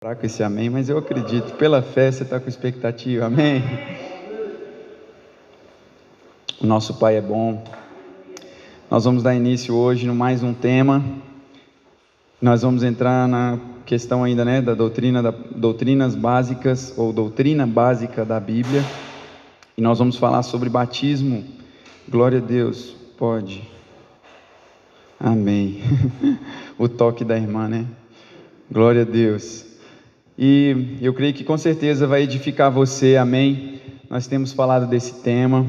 fraco esse amém, mas eu acredito, pela fé você está com expectativa, amém? O nosso Pai é bom. Nós vamos dar início hoje no mais um tema. Nós vamos entrar na questão ainda, né, da doutrina, da, doutrinas básicas ou doutrina básica da Bíblia. E nós vamos falar sobre batismo. Glória a Deus. Pode. Amém. o toque da irmã, né? Glória a Deus. E eu creio que com certeza vai edificar você, amém? Nós temos falado desse tema.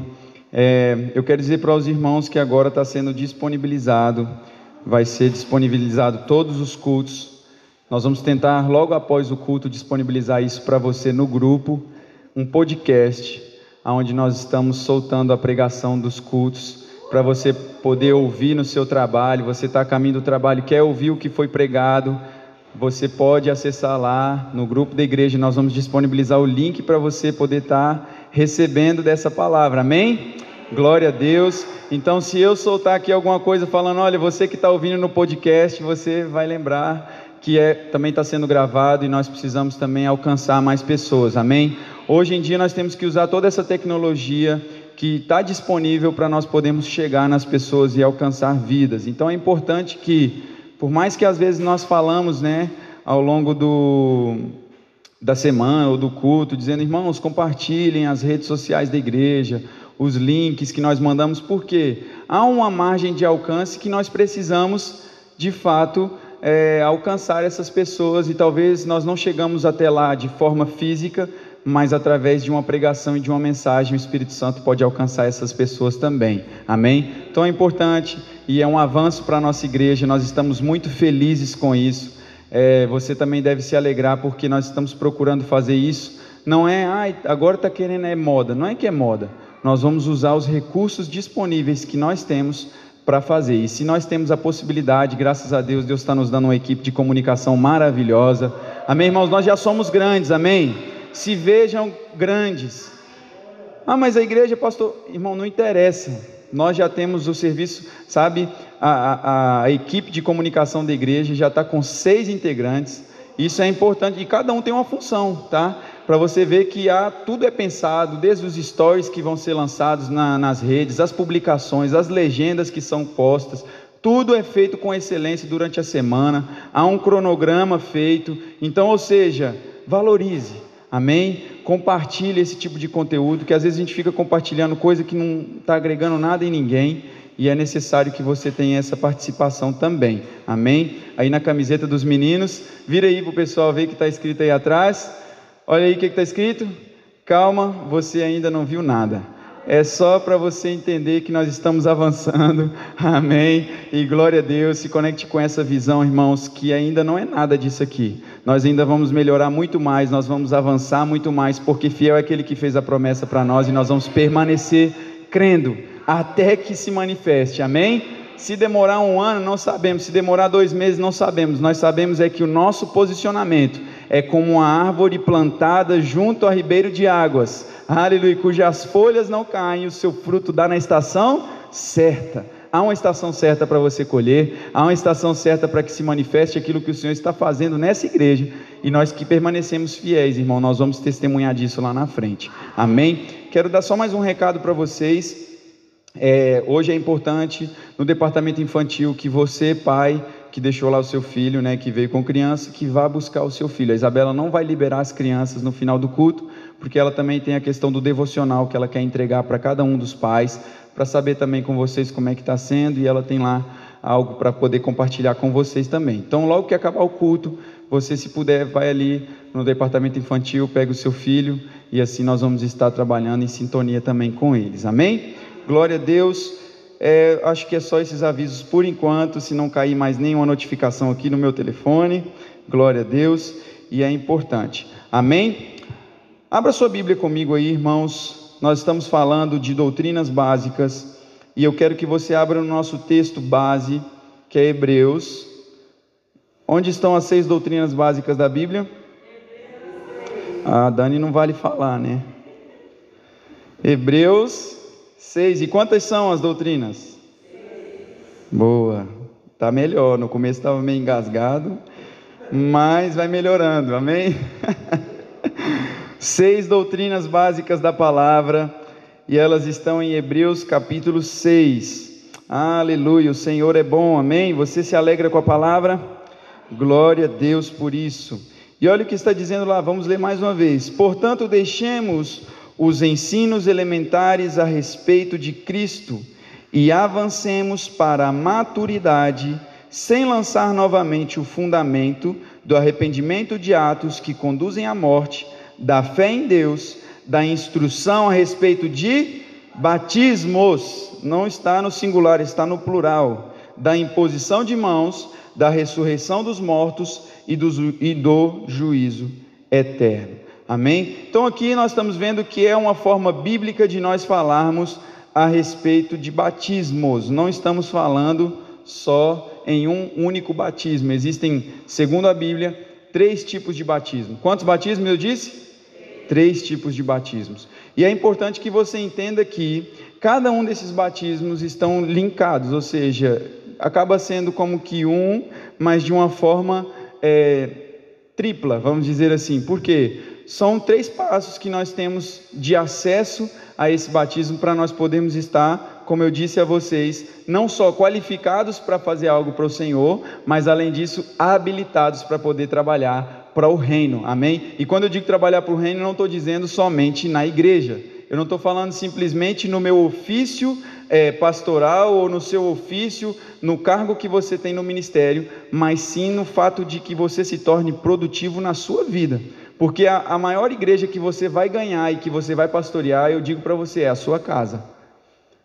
É, eu quero dizer para os irmãos que agora está sendo disponibilizado, vai ser disponibilizado todos os cultos. Nós vamos tentar, logo após o culto, disponibilizar isso para você no grupo, um podcast, onde nós estamos soltando a pregação dos cultos, para você poder ouvir no seu trabalho. Você está a caminho do trabalho, quer ouvir o que foi pregado você pode acessar lá no grupo da igreja, nós vamos disponibilizar o link para você poder estar tá recebendo dessa palavra, amém? Glória a Deus. Então, se eu soltar aqui alguma coisa falando, olha, você que está ouvindo no podcast, você vai lembrar que é, também está sendo gravado e nós precisamos também alcançar mais pessoas, amém? Hoje em dia nós temos que usar toda essa tecnologia que está disponível para nós podermos chegar nas pessoas e alcançar vidas. Então é importante que por mais que às vezes nós falamos, né, ao longo do, da semana ou do culto, dizendo, irmãos, compartilhem as redes sociais da igreja, os links que nós mandamos, porque há uma margem de alcance que nós precisamos, de fato, é, alcançar essas pessoas e talvez nós não chegamos até lá de forma física, mas através de uma pregação e de uma mensagem, o Espírito Santo pode alcançar essas pessoas também. Amém? Então é importante e é um avanço para a nossa igreja, nós estamos muito felizes com isso. É, você também deve se alegrar porque nós estamos procurando fazer isso. Não é, ah, agora está querendo é moda. Não é que é moda. Nós vamos usar os recursos disponíveis que nós temos para fazer. E se nós temos a possibilidade, graças a Deus, Deus está nos dando uma equipe de comunicação maravilhosa. Amém, irmãos? Nós já somos grandes, amém? se vejam grandes. Ah, mas a igreja, pastor, irmão, não interessa. Nós já temos o serviço, sabe? A, a, a equipe de comunicação da igreja já está com seis integrantes. Isso é importante e cada um tem uma função, tá? Para você ver que há, tudo é pensado, desde os stories que vão ser lançados na, nas redes, as publicações, as legendas que são postas, tudo é feito com excelência durante a semana, há um cronograma feito. Então, ou seja, valorize, Amém? Compartilhe esse tipo de conteúdo, que às vezes a gente fica compartilhando coisa que não está agregando nada em ninguém, e é necessário que você tenha essa participação também. Amém? Aí na camiseta dos meninos, vira aí para o pessoal ver que está escrito aí atrás. Olha aí o que está escrito. Calma, você ainda não viu nada é só para você entender que nós estamos avançando, amém? E glória a Deus, se conecte com essa visão, irmãos, que ainda não é nada disso aqui. Nós ainda vamos melhorar muito mais, nós vamos avançar muito mais, porque fiel é aquele que fez a promessa para nós e nós vamos permanecer crendo até que se manifeste, amém? Se demorar um ano, não sabemos, se demorar dois meses, não sabemos, nós sabemos é que o nosso posicionamento é como uma árvore plantada junto a ribeiro de águas, aleluia, cujas folhas não caem, o seu fruto dá na estação certa. Há uma estação certa para você colher, há uma estação certa para que se manifeste aquilo que o Senhor está fazendo nessa igreja, e nós que permanecemos fiéis, irmão, nós vamos testemunhar disso lá na frente, amém? Quero dar só mais um recado para vocês. É, hoje é importante no departamento infantil que você, pai, que deixou lá o seu filho, né, que veio com criança, que vá buscar o seu filho. A Isabela não vai liberar as crianças no final do culto, porque ela também tem a questão do devocional que ela quer entregar para cada um dos pais, para saber também com vocês como é que está sendo, e ela tem lá algo para poder compartilhar com vocês também. Então, logo que acabar o culto, você, se puder, vai ali no departamento infantil, pega o seu filho, e assim nós vamos estar trabalhando em sintonia também com eles. Amém? Glória a Deus. É, acho que é só esses avisos por enquanto, se não cair mais nenhuma notificação aqui no meu telefone. Glória a Deus. E é importante. Amém? Abra sua Bíblia comigo aí, irmãos. Nós estamos falando de doutrinas básicas. E eu quero que você abra no nosso texto base, que é Hebreus. Onde estão as seis doutrinas básicas da Bíblia? Ah, Dani não vale falar, né? Hebreus Seis. E quantas são as doutrinas? Boa. Tá melhor. No começo estava meio engasgado. mas vai melhorando, amém? Seis doutrinas básicas da palavra, e elas estão em Hebreus capítulo 6. Aleluia, o Senhor é bom, amém? Você se alegra com a palavra? Glória a Deus por isso. E olha o que está dizendo lá, vamos ler mais uma vez. Portanto, deixemos os ensinos elementares a respeito de Cristo e avancemos para a maturidade sem lançar novamente o fundamento do arrependimento de atos que conduzem à morte, da fé em Deus, da instrução a respeito de batismos, não está no singular, está no plural, da imposição de mãos, da ressurreição dos mortos e do, e do juízo eterno. Amém? Então aqui nós estamos vendo que é uma forma bíblica de nós falarmos a respeito de batismos. Não estamos falando só em um único batismo. Existem, segundo a Bíblia, três tipos de batismo. Quantos batismos eu disse? Três tipos de batismos. E é importante que você entenda que cada um desses batismos estão linkados, ou seja, acaba sendo como que um, mas de uma forma é, tripla, vamos dizer assim. Por quê? São três passos que nós temos de acesso a esse batismo para nós podermos estar como eu disse a vocês, não só qualificados para fazer algo para o Senhor, mas além disso, habilitados para poder trabalhar para o reino, amém? E quando eu digo trabalhar para o reino, não estou dizendo somente na igreja, eu não estou falando simplesmente no meu ofício é, pastoral ou no seu ofício, no cargo que você tem no ministério, mas sim no fato de que você se torne produtivo na sua vida. Porque a, a maior igreja que você vai ganhar e que você vai pastorear, eu digo para você, é a sua casa.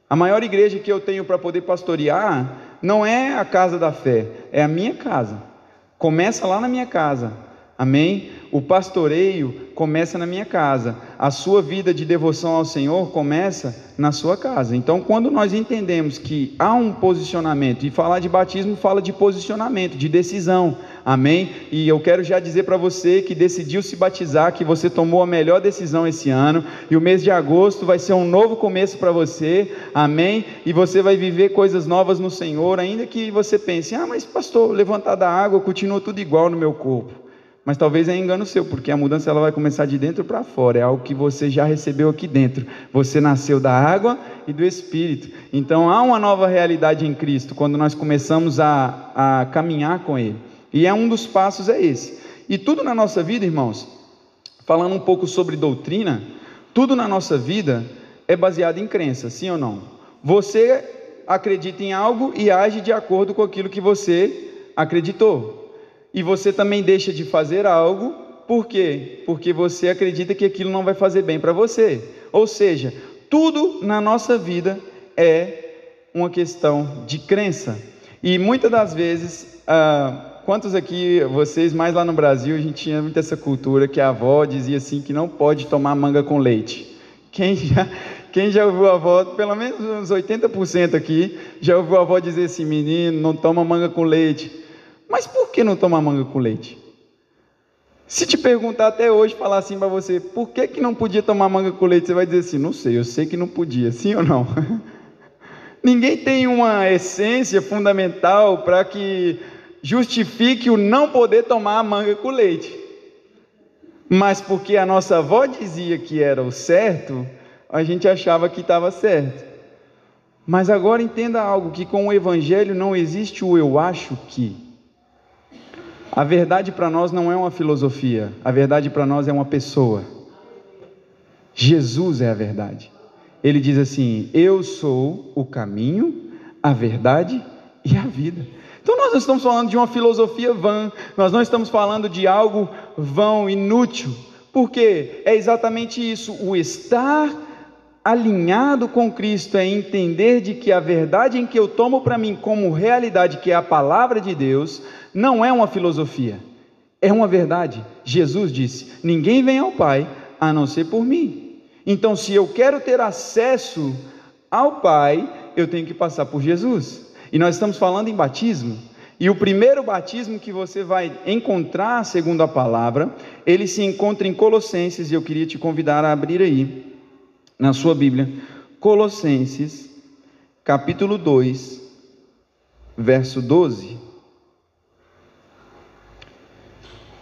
A maior igreja que eu tenho para poder pastorear não é a casa da fé, é a minha casa. Começa lá na minha casa. Amém? O pastoreio começa na minha casa. A sua vida de devoção ao Senhor começa na sua casa. Então, quando nós entendemos que há um posicionamento, e falar de batismo fala de posicionamento, de decisão. Amém? E eu quero já dizer para você que decidiu se batizar, que você tomou a melhor decisão esse ano, e o mês de agosto vai ser um novo começo para você. Amém? E você vai viver coisas novas no Senhor, ainda que você pense: "Ah, mas pastor, levantar da água continua tudo igual no meu corpo". Mas talvez é engano seu, porque a mudança ela vai começar de dentro para fora, é algo que você já recebeu aqui dentro. Você nasceu da água e do Espírito. Então há uma nova realidade em Cristo quando nós começamos a, a caminhar com Ele. E é um dos passos é esse. E tudo na nossa vida, irmãos, falando um pouco sobre doutrina, tudo na nossa vida é baseado em crença, sim ou não? Você acredita em algo e age de acordo com aquilo que você acreditou e você também deixa de fazer algo, por quê? Porque você acredita que aquilo não vai fazer bem para você. Ou seja, tudo na nossa vida é uma questão de crença. E muitas das vezes, ah, quantos aqui, vocês mais lá no Brasil, a gente tinha muito essa cultura que a avó dizia assim que não pode tomar manga com leite. Quem já, quem já ouviu a avó, pelo menos uns 80% aqui, já ouviu a avó dizer assim, menino, não toma manga com leite. Mas por que não tomar manga com leite? Se te perguntar até hoje, falar assim para você, por que, que não podia tomar manga com leite? Você vai dizer assim, não sei, eu sei que não podia, sim ou não? Ninguém tem uma essência fundamental para que justifique o não poder tomar manga com leite. Mas porque a nossa avó dizia que era o certo, a gente achava que estava certo. Mas agora entenda algo: que com o Evangelho não existe o eu acho que. A verdade para nós não é uma filosofia, a verdade para nós é uma pessoa. Jesus é a verdade. Ele diz assim: Eu sou o caminho, a verdade e a vida. Então nós não estamos falando de uma filosofia vã, nós não estamos falando de algo vão, inútil, porque é exatamente isso, o estar alinhado com Cristo é entender de que a verdade em que eu tomo para mim como realidade, que é a palavra de Deus, não é uma filosofia, é uma verdade. Jesus disse: Ninguém vem ao Pai a não ser por mim. Então, se eu quero ter acesso ao Pai, eu tenho que passar por Jesus. E nós estamos falando em batismo. E o primeiro batismo que você vai encontrar, segundo a palavra, ele se encontra em Colossenses, e eu queria te convidar a abrir aí, na sua Bíblia, Colossenses, capítulo 2, verso 12.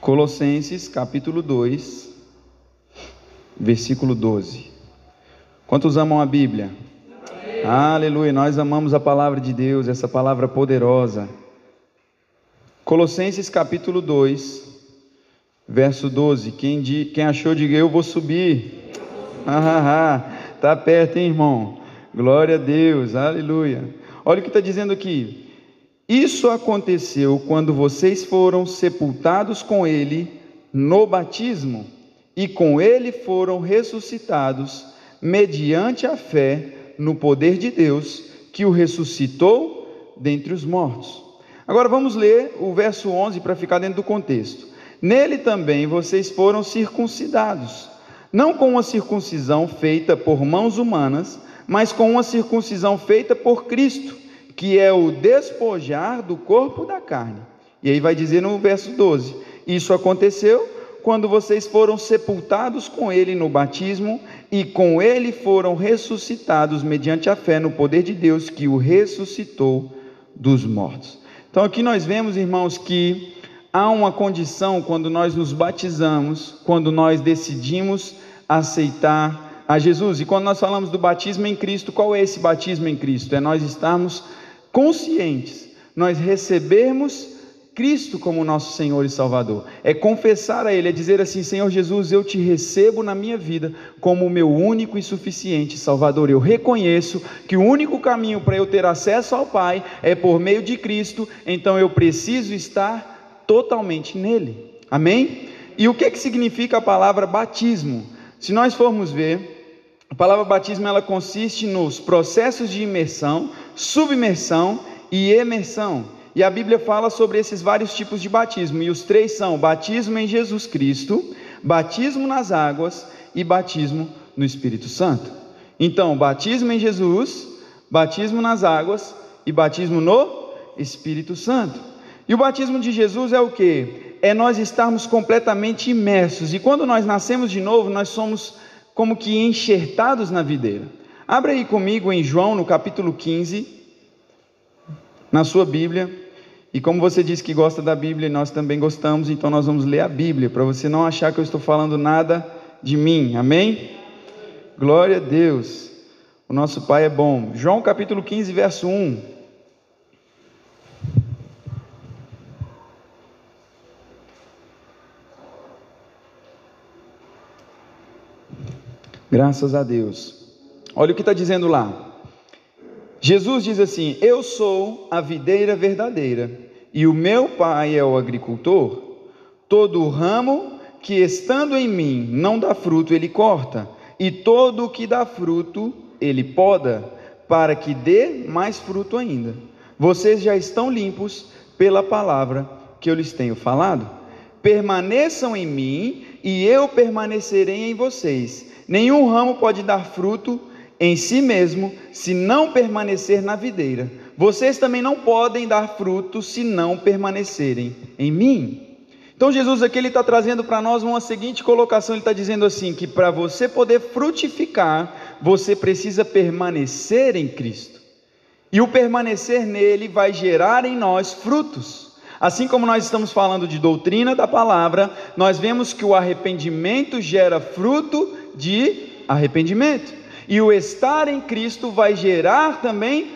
Colossenses capítulo 2, versículo 12. Quantos amam a Bíblia? Amém. Aleluia, nós amamos a palavra de Deus, essa palavra poderosa. Colossenses capítulo 2, verso 12. Quem, quem achou, diga eu vou subir. Ah, ah, ah, tá perto, hein, irmão? Glória a Deus, aleluia. Olha o que está dizendo aqui. Isso aconteceu quando vocês foram sepultados com ele no batismo e com ele foram ressuscitados mediante a fé no poder de Deus que o ressuscitou dentre os mortos. Agora vamos ler o verso 11 para ficar dentro do contexto. Nele também vocês foram circuncidados, não com uma circuncisão feita por mãos humanas, mas com uma circuncisão feita por Cristo que é o despojar do corpo da carne. E aí vai dizer no verso 12: Isso aconteceu quando vocês foram sepultados com ele no batismo e com ele foram ressuscitados mediante a fé no poder de Deus que o ressuscitou dos mortos. Então aqui nós vemos, irmãos, que há uma condição quando nós nos batizamos, quando nós decidimos aceitar a Jesus. E quando nós falamos do batismo em Cristo, qual é esse batismo em Cristo? É nós estarmos conscientes, nós recebemos Cristo como nosso Senhor e Salvador. É confessar a Ele, é dizer assim: Senhor Jesus, eu te recebo na minha vida como o meu único e suficiente Salvador. Eu reconheço que o único caminho para eu ter acesso ao Pai é por meio de Cristo, então eu preciso estar totalmente nele. Amém? E o que, que significa a palavra batismo? Se nós formos ver, a palavra batismo ela consiste nos processos de imersão, submersão e emersão. E a Bíblia fala sobre esses vários tipos de batismo, e os três são: batismo em Jesus Cristo, batismo nas águas e batismo no Espírito Santo. Então, batismo em Jesus, batismo nas águas e batismo no Espírito Santo. E o batismo de Jesus é o que? É nós estarmos completamente imersos. E quando nós nascemos de novo, nós somos como que enxertados na videira. Abra aí comigo em João, no capítulo 15, na sua Bíblia. E como você disse que gosta da Bíblia, nós também gostamos, então nós vamos ler a Bíblia, para você não achar que eu estou falando nada de mim. Amém? Glória a Deus. O nosso Pai é bom. João capítulo 15, verso 1. Graças a Deus. Olha o que está dizendo lá. Jesus diz assim: Eu sou a videira verdadeira, e o meu pai é o agricultor. Todo ramo que estando em mim não dá fruto, ele corta, e todo o que dá fruto, ele poda, para que dê mais fruto ainda. Vocês já estão limpos pela palavra que eu lhes tenho falado. Permaneçam em mim, e eu permanecerei em vocês. Nenhum ramo pode dar fruto em si mesmo se não permanecer na videira. Vocês também não podem dar fruto se não permanecerem em mim. Então Jesus aqui ele está trazendo para nós uma seguinte colocação. Ele está dizendo assim que para você poder frutificar, você precisa permanecer em Cristo. E o permanecer nele vai gerar em nós frutos. Assim como nós estamos falando de doutrina da palavra, nós vemos que o arrependimento gera fruto de arrependimento. E o estar em Cristo vai gerar também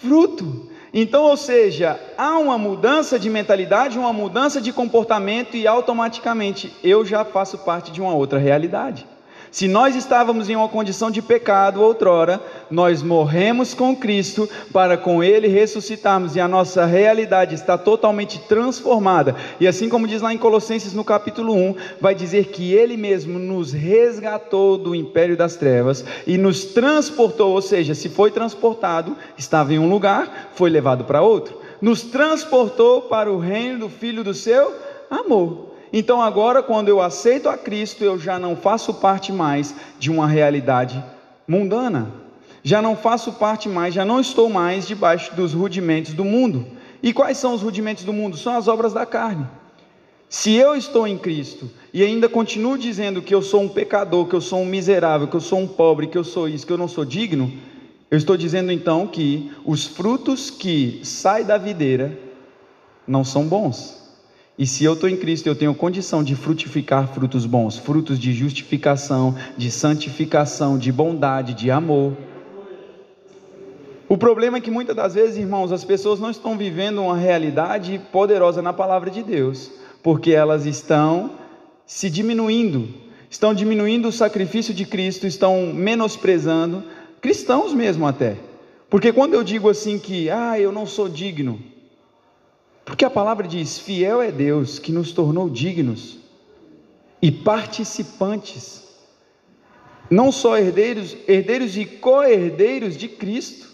fruto. Então, ou seja, há uma mudança de mentalidade, uma mudança de comportamento e automaticamente eu já faço parte de uma outra realidade. Se nós estávamos em uma condição de pecado outrora, nós morremos com Cristo para com Ele ressuscitarmos e a nossa realidade está totalmente transformada. E assim como diz lá em Colossenses no capítulo 1, vai dizer que Ele mesmo nos resgatou do império das trevas e nos transportou, ou seja, se foi transportado, estava em um lugar, foi levado para outro, nos transportou para o reino do Filho do seu amor. Então agora, quando eu aceito a Cristo, eu já não faço parte mais de uma realidade mundana. Já não faço parte mais, já não estou mais debaixo dos rudimentos do mundo. E quais são os rudimentos do mundo? São as obras da carne. Se eu estou em Cristo e ainda continuo dizendo que eu sou um pecador, que eu sou um miserável, que eu sou um pobre, que eu sou isso, que eu não sou digno, eu estou dizendo então que os frutos que saem da videira não são bons. E se eu estou em Cristo, eu tenho condição de frutificar frutos bons, frutos de justificação, de santificação, de bondade, de amor. O problema é que muitas das vezes, irmãos, as pessoas não estão vivendo uma realidade poderosa na palavra de Deus, porque elas estão se diminuindo, estão diminuindo o sacrifício de Cristo, estão menosprezando, cristãos mesmo até. Porque quando eu digo assim que, ah, eu não sou digno, porque a palavra diz: fiel é Deus que nos tornou dignos e participantes, não só herdeiros, herdeiros e co-herdeiros de Cristo.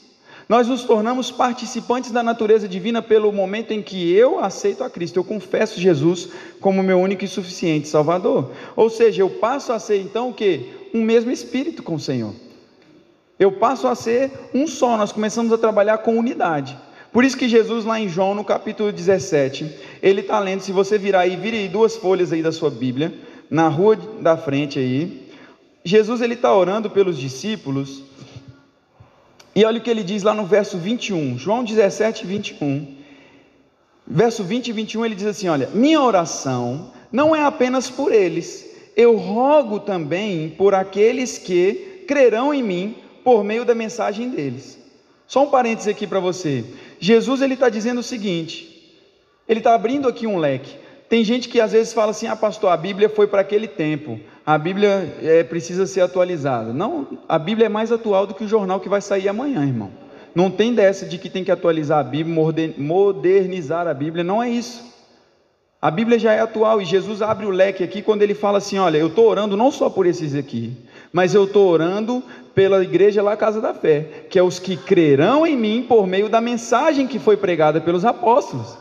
Nós nos tornamos participantes da natureza divina pelo momento em que eu aceito a Cristo, eu confesso Jesus como meu único e suficiente Salvador. Ou seja, eu passo a ser então o que? Um mesmo espírito com o Senhor. Eu passo a ser um só, nós começamos a trabalhar com unidade. Por isso que Jesus, lá em João, no capítulo 17, ele está lendo, se você virar aí, vire aí duas folhas aí da sua Bíblia, na rua da frente aí. Jesus, ele está orando pelos discípulos, e olha o que ele diz lá no verso 21, João 17, 21. Verso 20 e 21 ele diz assim: Olha, minha oração não é apenas por eles, eu rogo também por aqueles que crerão em mim por meio da mensagem deles. Só um parênteses aqui para você. Jesus ele está dizendo o seguinte: ele está abrindo aqui um leque. Tem gente que às vezes fala assim: ah, pastor, a Bíblia foi para aquele tempo, a Bíblia é, precisa ser atualizada. Não, a Bíblia é mais atual do que o jornal que vai sair amanhã, irmão. Não tem dessa de que tem que atualizar a Bíblia, modernizar a Bíblia, não é isso. A Bíblia já é atual e Jesus abre o leque aqui quando ele fala assim: olha, eu estou orando não só por esses aqui, mas eu estou orando pela igreja lá, Casa da Fé, que é os que crerão em mim por meio da mensagem que foi pregada pelos apóstolos.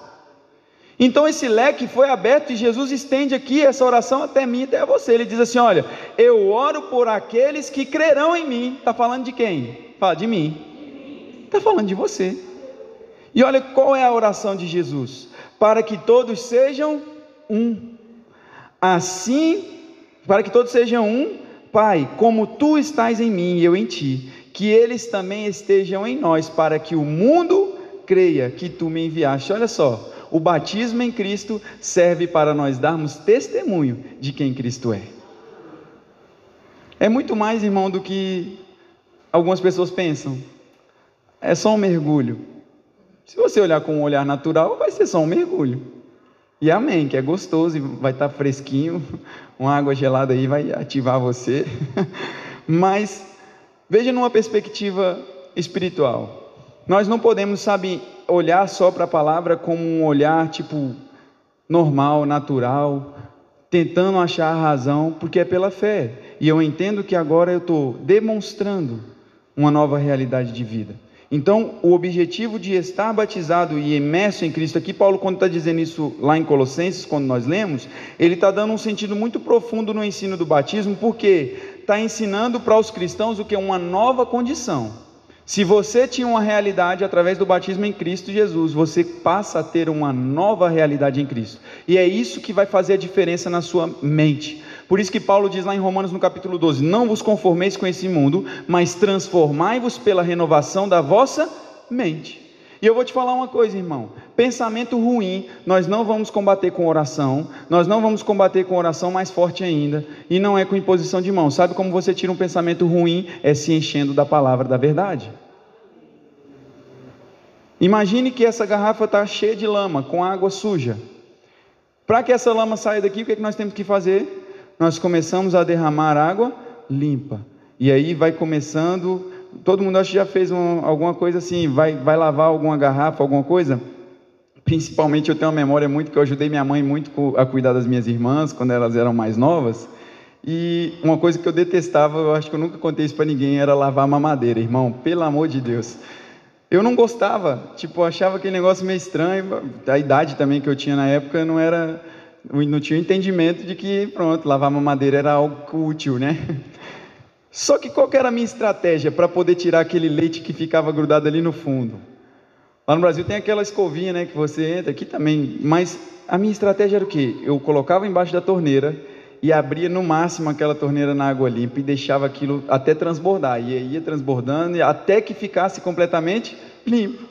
Então esse leque foi aberto e Jesus estende aqui essa oração até mim e até você. Ele diz assim: Olha, eu oro por aqueles que crerão em mim. Está falando de quem? Fala de mim. Está falando de você. E olha qual é a oração de Jesus: Para que todos sejam um. Assim, para que todos sejam um, Pai, como tu estás em mim e eu em ti, que eles também estejam em nós, para que o mundo creia que tu me enviaste. Olha só, o batismo em Cristo serve para nós darmos testemunho de quem Cristo é. É muito mais, irmão, do que algumas pessoas pensam. É só um mergulho. Se você olhar com um olhar natural, vai ser só um mergulho. E amém, que é gostoso e vai estar fresquinho, uma água gelada aí vai ativar você. Mas veja numa perspectiva espiritual. Nós não podemos, sabe, olhar só para a palavra como um olhar tipo normal, natural, tentando achar a razão, porque é pela fé. E eu entendo que agora eu estou demonstrando uma nova realidade de vida. Então, o objetivo de estar batizado e imerso em Cristo, aqui Paulo, quando está dizendo isso lá em Colossenses, quando nós lemos, ele está dando um sentido muito profundo no ensino do batismo, porque está ensinando para os cristãos o que é uma nova condição. Se você tinha uma realidade através do batismo em Cristo Jesus, você passa a ter uma nova realidade em Cristo. E é isso que vai fazer a diferença na sua mente. Por isso que Paulo diz lá em Romanos no capítulo 12: Não vos conformeis com esse mundo, mas transformai-vos pela renovação da vossa mente. E eu vou te falar uma coisa, irmão: pensamento ruim, nós não vamos combater com oração, nós não vamos combater com oração mais forte ainda, e não é com imposição de mão. Sabe como você tira um pensamento ruim? É se enchendo da palavra da verdade. Imagine que essa garrafa está cheia de lama, com água suja. Para que essa lama saia daqui, o que, é que nós temos que fazer? Nós começamos a derramar água limpa. E aí vai começando todo mundo acho que já fez um, alguma coisa assim, vai, vai lavar alguma garrafa, alguma coisa? Principalmente eu tenho uma memória muito que eu ajudei minha mãe muito a cuidar das minhas irmãs quando elas eram mais novas. E uma coisa que eu detestava, eu acho que eu nunca contei isso para ninguém, era lavar mamadeira, irmão, pelo amor de Deus. Eu não gostava, tipo, achava aquele negócio meio estranho. A idade também que eu tinha na época não era, não tinha entendimento de que, pronto, lavar mamadeira era algo útil, né? Só que qual que era a minha estratégia para poder tirar aquele leite que ficava grudado ali no fundo? Lá no Brasil tem aquela escovinha, né, que você entra, aqui também, mas a minha estratégia era o quê? Eu colocava embaixo da torneira e abria no máximo aquela torneira na água limpa e deixava aquilo até transbordar, e ia transbordando até que ficasse completamente limpo.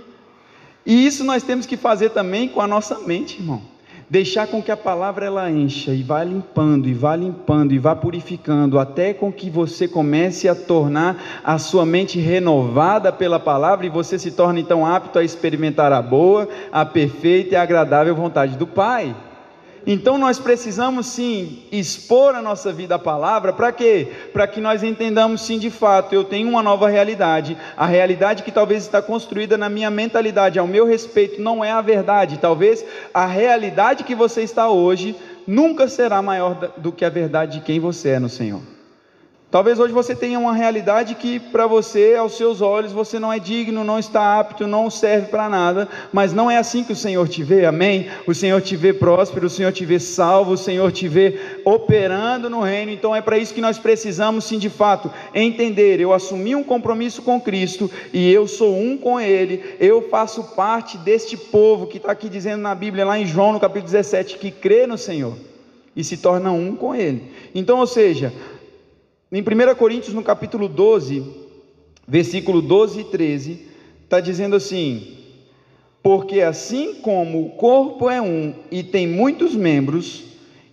E isso nós temos que fazer também com a nossa mente, irmão. Deixar com que a palavra ela encha e vá limpando, e vá limpando, e vá purificando, até com que você comece a tornar a sua mente renovada pela palavra e você se torne então apto a experimentar a boa, a perfeita e agradável vontade do Pai. Então nós precisamos sim expor a nossa vida à palavra, para quê? Para que nós entendamos sim de fato, eu tenho uma nova realidade. A realidade que talvez está construída na minha mentalidade, ao meu respeito, não é a verdade. Talvez a realidade que você está hoje nunca será maior do que a verdade de quem você é no Senhor. Talvez hoje você tenha uma realidade que para você, aos seus olhos, você não é digno, não está apto, não serve para nada, mas não é assim que o Senhor te vê, amém? O Senhor te vê próspero, o Senhor te vê salvo, o Senhor te vê operando no reino, então é para isso que nós precisamos, sim, de fato, entender. Eu assumi um compromisso com Cristo e eu sou um com Ele, eu faço parte deste povo que está aqui dizendo na Bíblia, lá em João, no capítulo 17, que crê no Senhor e se torna um com Ele. Então, ou seja, em 1 Coríntios, no capítulo 12, versículo 12 e 13, está dizendo assim: Porque assim como o corpo é um e tem muitos membros,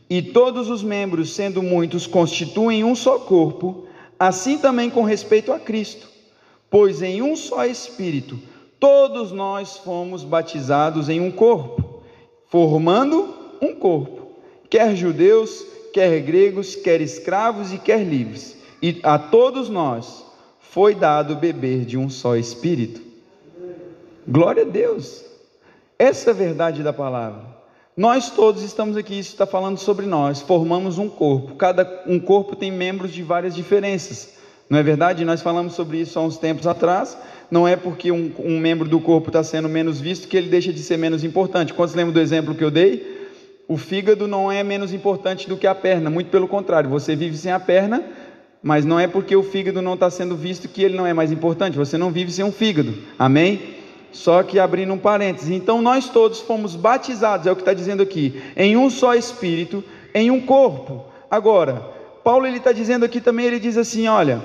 e todos os membros, sendo muitos, constituem um só corpo, assim também com respeito a Cristo. Pois em um só Espírito, todos nós fomos batizados em um corpo, formando um corpo, quer judeus, quer gregos, quer escravos e quer livres. E a todos nós foi dado beber de um só espírito. Glória a Deus. Essa é a verdade da palavra. Nós todos estamos aqui, isso está falando sobre nós, formamos um corpo. Cada um corpo tem membros de várias diferenças. Não é verdade? Nós falamos sobre isso há uns tempos atrás. Não é porque um, um membro do corpo está sendo menos visto que ele deixa de ser menos importante. Quantos lembram do exemplo que eu dei? O fígado não é menos importante do que a perna, muito pelo contrário, você vive sem a perna, mas não é porque o fígado não está sendo visto que ele não é mais importante, você não vive sem um fígado, amém? Só que abrindo um parênteses, então nós todos fomos batizados, é o que está dizendo aqui, em um só espírito, em um corpo. Agora, Paulo ele está dizendo aqui também, ele diz assim: olha,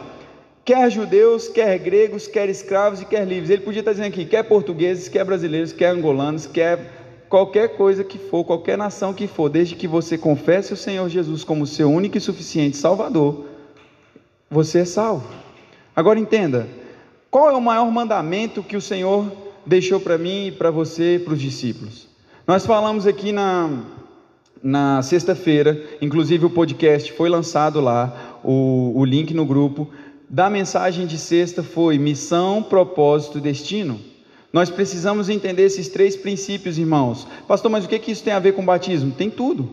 quer judeus, quer gregos, quer escravos e quer livres. Ele podia estar dizendo aqui, quer portugueses, quer brasileiros, quer angolanos, quer qualquer coisa que for, qualquer nação que for, desde que você confesse o Senhor Jesus como seu único e suficiente Salvador, você é salvo. Agora entenda, qual é o maior mandamento que o Senhor deixou para mim e para você e para os discípulos? Nós falamos aqui na, na sexta-feira, inclusive o podcast foi lançado lá, o, o link no grupo, da mensagem de sexta foi missão, propósito, destino. Nós precisamos entender esses três princípios, irmãos. Pastor, mas o que, isso tem a ver com batismo? Tem tudo.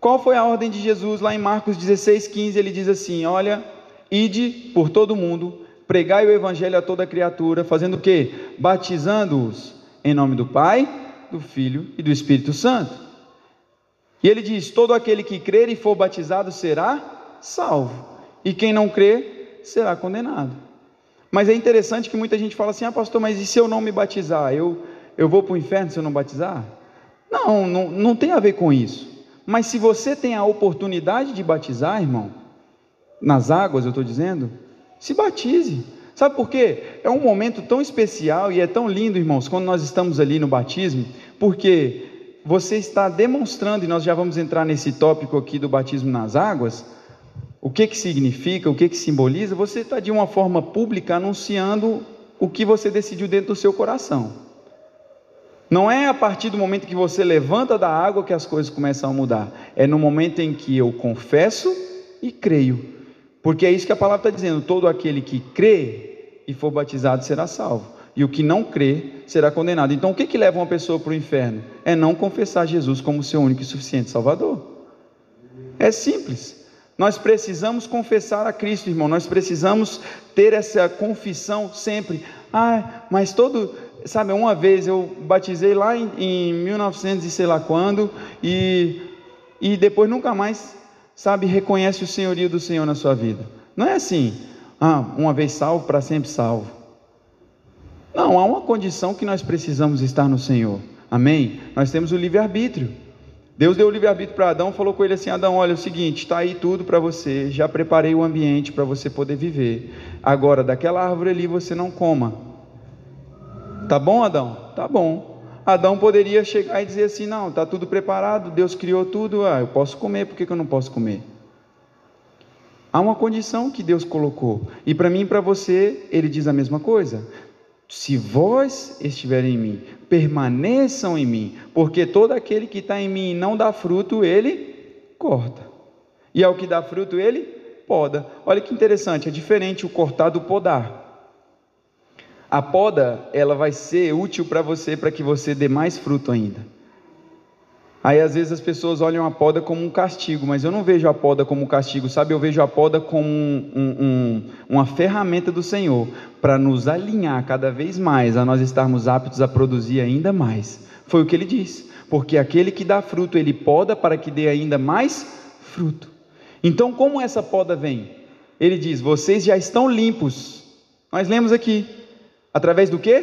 Qual foi a ordem de Jesus lá em Marcos 16, 15? Ele diz assim: Olha, ide por todo mundo, pregai o evangelho a toda criatura, fazendo o quê? Batizando-os em nome do Pai, do Filho e do Espírito Santo. E ele diz: Todo aquele que crer e for batizado será salvo, e quem não crer será condenado. Mas é interessante que muita gente fala assim: ah, pastor, mas e se eu não me batizar? Eu, eu vou para o inferno se eu não batizar? Não, não, não tem a ver com isso. Mas se você tem a oportunidade de batizar, irmão, nas águas, eu estou dizendo, se batize. Sabe por quê? É um momento tão especial e é tão lindo, irmãos, quando nós estamos ali no batismo, porque você está demonstrando, e nós já vamos entrar nesse tópico aqui do batismo nas águas, o que, que significa, o que, que simboliza, você está de uma forma pública anunciando o que você decidiu dentro do seu coração. Não é a partir do momento que você levanta da água que as coisas começam a mudar. É no momento em que eu confesso e creio. Porque é isso que a palavra está dizendo: todo aquele que crê e for batizado será salvo. E o que não crê será condenado. Então, o que, que leva uma pessoa para o inferno? É não confessar Jesus como seu único e suficiente Salvador. É simples. Nós precisamos confessar a Cristo, irmão. Nós precisamos ter essa confissão sempre. Ah, mas todo, sabe, uma vez eu batizei lá em, em 1900 e sei lá quando e e depois nunca mais, sabe, reconhece o senhorio do Senhor na sua vida. Não é assim. Ah, uma vez salvo, para sempre salvo. Não, há uma condição que nós precisamos estar no Senhor. Amém? Nós temos o livre-arbítrio. Deus deu o livre-arbítrio para Adão, falou com ele assim: Adão, olha é o seguinte, está aí tudo para você, já preparei o ambiente para você poder viver. Agora, daquela árvore ali você não coma. Tá bom, Adão? Tá bom. Adão poderia chegar e dizer assim: não, está tudo preparado, Deus criou tudo, ah, eu posso comer, por que, que eu não posso comer? Há uma condição que Deus colocou, e para mim e para você, ele diz a mesma coisa. Se vós estiverem em mim, permaneçam em mim, porque todo aquele que está em mim e não dá fruto, ele corta, e ao que dá fruto, ele poda. Olha que interessante, é diferente o cortar do podar. A poda, ela vai ser útil para você, para que você dê mais fruto ainda. Aí às vezes as pessoas olham a poda como um castigo, mas eu não vejo a poda como um castigo, sabe? Eu vejo a poda como um, um, um, uma ferramenta do Senhor para nos alinhar cada vez mais a nós estarmos aptos a produzir ainda mais. Foi o que ele disse. Porque aquele que dá fruto, ele poda para que dê ainda mais fruto. Então, como essa poda vem? Ele diz: vocês já estão limpos. Nós lemos aqui. Através do que?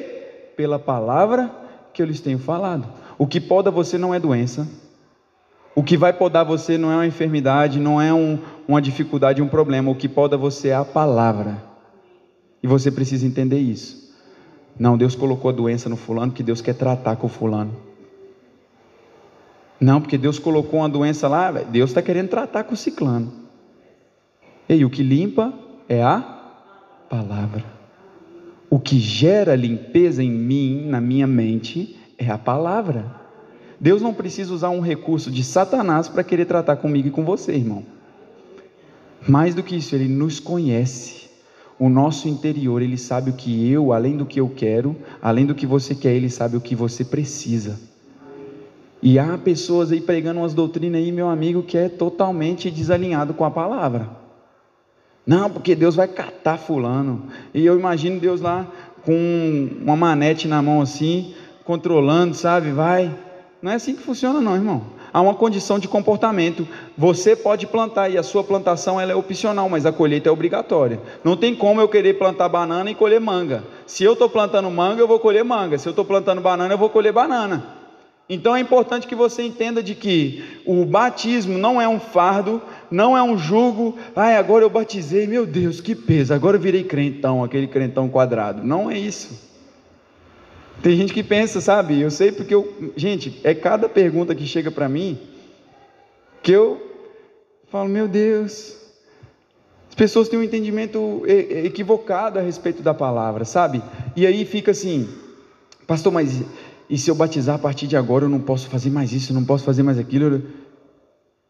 Pela palavra que eu lhes tenho falado. O que poda você não é doença. O que vai podar você não é uma enfermidade, não é um, uma dificuldade, um problema. O que poda você é a palavra. E você precisa entender isso. Não, Deus colocou a doença no fulano que Deus quer tratar com o fulano. Não, porque Deus colocou uma doença lá, Deus está querendo tratar com o ciclano. E o que limpa é a palavra. O que gera limpeza em mim, na minha mente, é a palavra. Deus não precisa usar um recurso de Satanás para querer tratar comigo e com você, irmão. Mais do que isso, ele nos conhece. O nosso interior, ele sabe o que eu, além do que eu quero, além do que você quer, ele sabe o que você precisa. E há pessoas aí pregando umas doutrinas aí, meu amigo, que é totalmente desalinhado com a palavra. Não, porque Deus vai catar fulano. E eu imagino Deus lá com uma manete na mão assim, controlando, sabe? Vai. Não é assim que funciona não, irmão. Há uma condição de comportamento. Você pode plantar e a sua plantação ela é opcional, mas a colheita é obrigatória. Não tem como eu querer plantar banana e colher manga. Se eu estou plantando manga, eu vou colher manga. Se eu estou plantando banana, eu vou colher banana. Então é importante que você entenda de que o batismo não é um fardo, não é um jugo. Ai, agora eu batizei, meu Deus, que peso, agora eu virei crentão, aquele crentão quadrado. Não é isso. Tem gente que pensa, sabe? Eu sei porque eu, gente, é cada pergunta que chega para mim que eu falo, meu Deus. As pessoas têm um entendimento equivocado a respeito da palavra, sabe? E aí fica assim, pastor, mas e se eu batizar a partir de agora, eu não posso fazer mais isso, eu não posso fazer mais aquilo.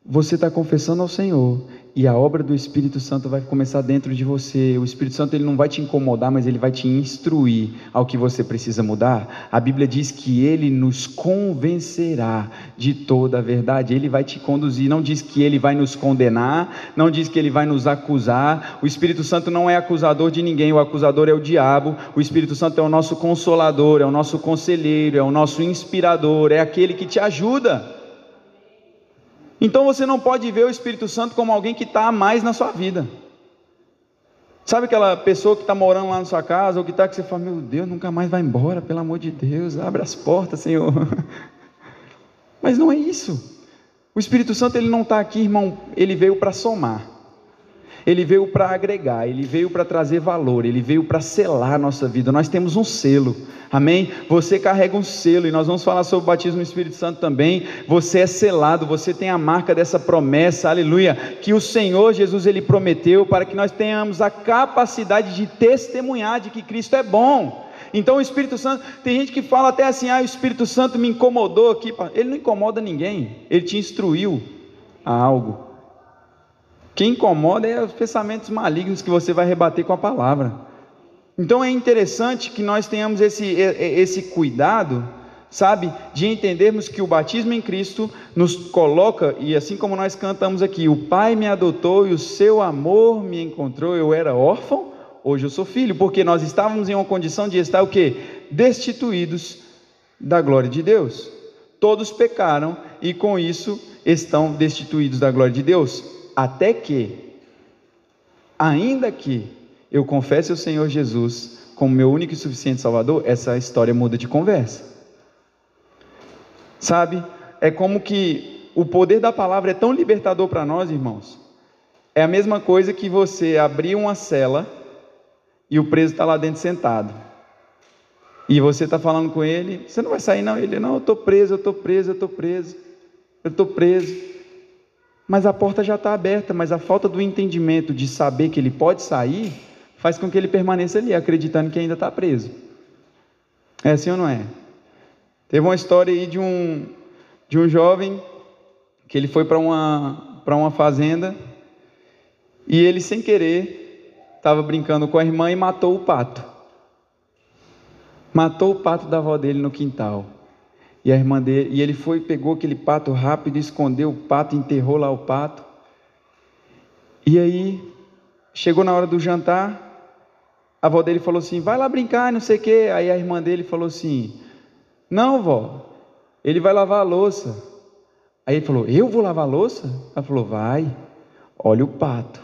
Você está confessando ao Senhor e a obra do Espírito Santo vai começar dentro de você. O Espírito Santo ele não vai te incomodar, mas ele vai te instruir ao que você precisa mudar. A Bíblia diz que ele nos convencerá de toda a verdade. Ele vai te conduzir. Não diz que ele vai nos condenar, não diz que ele vai nos acusar. O Espírito Santo não é acusador de ninguém. O acusador é o diabo. O Espírito Santo é o nosso consolador, é o nosso conselheiro, é o nosso inspirador, é aquele que te ajuda. Então você não pode ver o Espírito Santo como alguém que está a mais na sua vida. Sabe aquela pessoa que está morando lá na sua casa, ou que está que você fala, meu Deus, nunca mais vai embora, pelo amor de Deus, abre as portas, Senhor. Mas não é isso. O Espírito Santo ele não está aqui, irmão, ele veio para somar. Ele veio para agregar, ele veio para trazer valor, ele veio para selar a nossa vida. Nós temos um selo, amém? Você carrega um selo, e nós vamos falar sobre o batismo no Espírito Santo também. Você é selado, você tem a marca dessa promessa, aleluia, que o Senhor Jesus ele prometeu para que nós tenhamos a capacidade de testemunhar de que Cristo é bom. Então o Espírito Santo, tem gente que fala até assim: ah, o Espírito Santo me incomodou aqui. Ele não incomoda ninguém, ele te instruiu a algo. Quem incomoda é os pensamentos malignos que você vai rebater com a palavra. Então é interessante que nós tenhamos esse, esse cuidado, sabe, de entendermos que o batismo em Cristo nos coloca, e assim como nós cantamos aqui, o Pai me adotou e o seu amor me encontrou, eu era órfão, hoje eu sou filho, porque nós estávamos em uma condição de estar o quê? Destituídos da glória de Deus. Todos pecaram e com isso estão destituídos da glória de Deus até que, ainda que eu confesse o Senhor Jesus como meu único e suficiente Salvador, essa história muda de conversa. Sabe? É como que o poder da palavra é tão libertador para nós, irmãos. É a mesma coisa que você abrir uma cela e o preso está lá dentro sentado. E você está falando com ele, você não vai sair, não. Ele, não, eu estou preso, eu estou preso, eu estou preso, eu estou preso. Mas a porta já está aberta, mas a falta do entendimento de saber que ele pode sair faz com que ele permaneça ali, acreditando que ainda está preso. É assim ou não é? Teve uma história aí de um, de um jovem que ele foi para uma, uma fazenda e ele, sem querer, estava brincando com a irmã e matou o pato. Matou o pato da avó dele no quintal. E a irmã dele, e ele foi, pegou aquele pato rápido, escondeu o pato, enterrou lá o pato. E aí, chegou na hora do jantar, a avó dele falou assim: vai lá brincar, não sei o quê. Aí a irmã dele falou assim: não, vó, ele vai lavar a louça. Aí ele falou: eu vou lavar a louça? Ela falou: vai, olha o pato.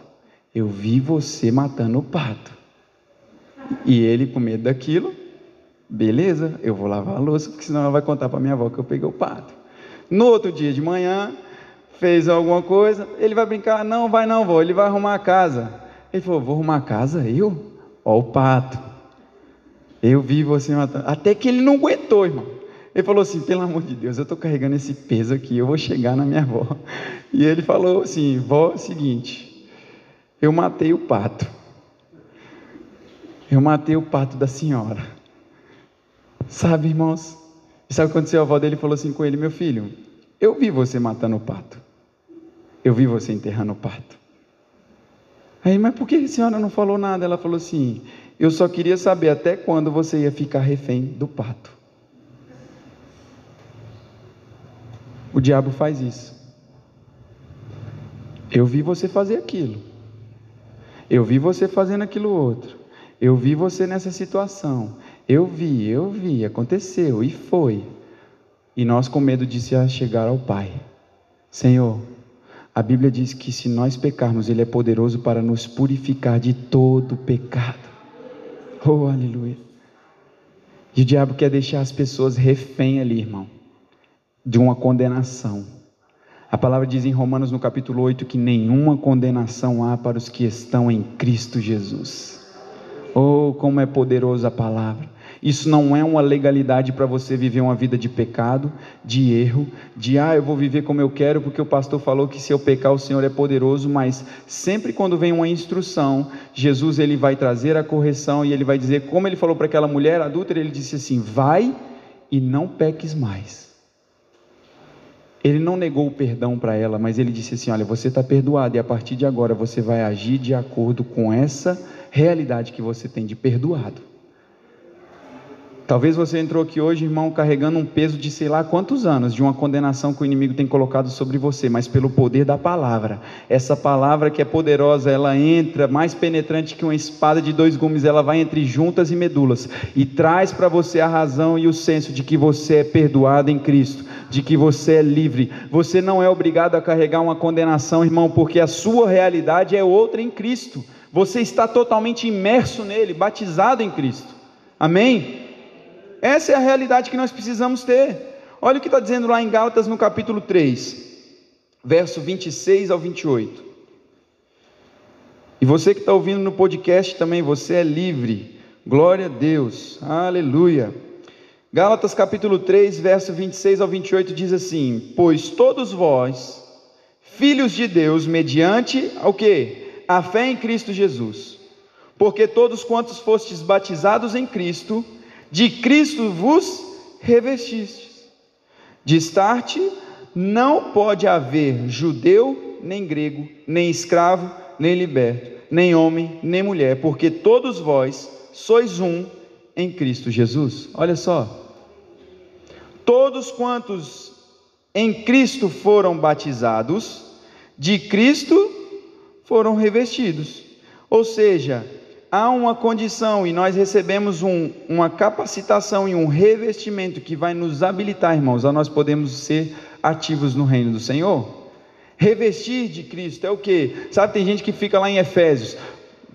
Eu vi você matando o pato. E ele, com medo daquilo, Beleza, eu vou lavar a louça, porque senão ela vai contar para minha avó que eu peguei o pato. No outro dia de manhã, fez alguma coisa, ele vai brincar, não, vai não, vó, ele vai arrumar a casa. Ele falou, vou arrumar a casa? Eu? Ó o pato. Eu vi você matando. Até que ele não aguentou, irmão. Ele falou assim, pelo amor de Deus, eu estou carregando esse peso aqui, eu vou chegar na minha avó. E ele falou assim, vó, seguinte, eu matei o pato. Eu matei o pato da senhora. Sabe, irmãos? Sabe o que aconteceu? A avó dele falou assim com ele: Meu filho, eu vi você matando o pato. Eu vi você enterrando o pato. Aí, mas por que a senhora não falou nada? Ela falou assim: Eu só queria saber até quando você ia ficar refém do pato. O diabo faz isso. Eu vi você fazer aquilo. Eu vi você fazendo aquilo outro. Eu vi você nessa situação. Eu vi, eu vi, aconteceu e foi. E nós com medo de chegar ao Pai. Senhor, a Bíblia diz que se nós pecarmos, Ele é poderoso para nos purificar de todo pecado. Oh, aleluia. E o diabo quer deixar as pessoas refém ali, irmão, de uma condenação. A palavra diz em Romanos no capítulo 8 que nenhuma condenação há para os que estão em Cristo Jesus. Oh, como é poderosa a palavra. Isso não é uma legalidade para você viver uma vida de pecado, de erro, de ah, eu vou viver como eu quero porque o pastor falou que se eu pecar o Senhor é poderoso, mas sempre quando vem uma instrução, Jesus ele vai trazer a correção e ele vai dizer, como ele falou para aquela mulher adúltera, ele disse assim: "Vai e não peques mais". Ele não negou o perdão para ela, mas ele disse assim: Olha, você está perdoado e a partir de agora você vai agir de acordo com essa realidade que você tem de perdoado. Talvez você entrou aqui hoje, irmão, carregando um peso de sei lá quantos anos, de uma condenação que o inimigo tem colocado sobre você, mas pelo poder da palavra. Essa palavra que é poderosa, ela entra mais penetrante que uma espada de dois gumes, ela vai entre juntas e medulas e traz para você a razão e o senso de que você é perdoado em Cristo, de que você é livre. Você não é obrigado a carregar uma condenação, irmão, porque a sua realidade é outra em Cristo. Você está totalmente imerso nele, batizado em Cristo. Amém? Essa é a realidade que nós precisamos ter. Olha o que está dizendo lá em Gálatas no capítulo 3, verso 26 ao 28. E você que está ouvindo no podcast também, você é livre. Glória a Deus. Aleluia. Gálatas capítulo 3, verso 26 ao 28 diz assim: Pois todos vós, filhos de Deus, mediante ao que? A fé em Cristo Jesus. Porque todos quantos fostes batizados em Cristo, de Cristo vos revestistes. Destarte não pode haver judeu, nem grego, nem escravo, nem liberto, nem homem, nem mulher, porque todos vós sois um em Cristo Jesus. Olha só. Todos quantos em Cristo foram batizados, de Cristo foram revestidos. Ou seja, há uma condição e nós recebemos um, uma capacitação e um revestimento que vai nos habilitar, irmãos, a nós podemos ser ativos no reino do Senhor. Revestir de Cristo é o que? Sabe, tem gente que fica lá em Efésios,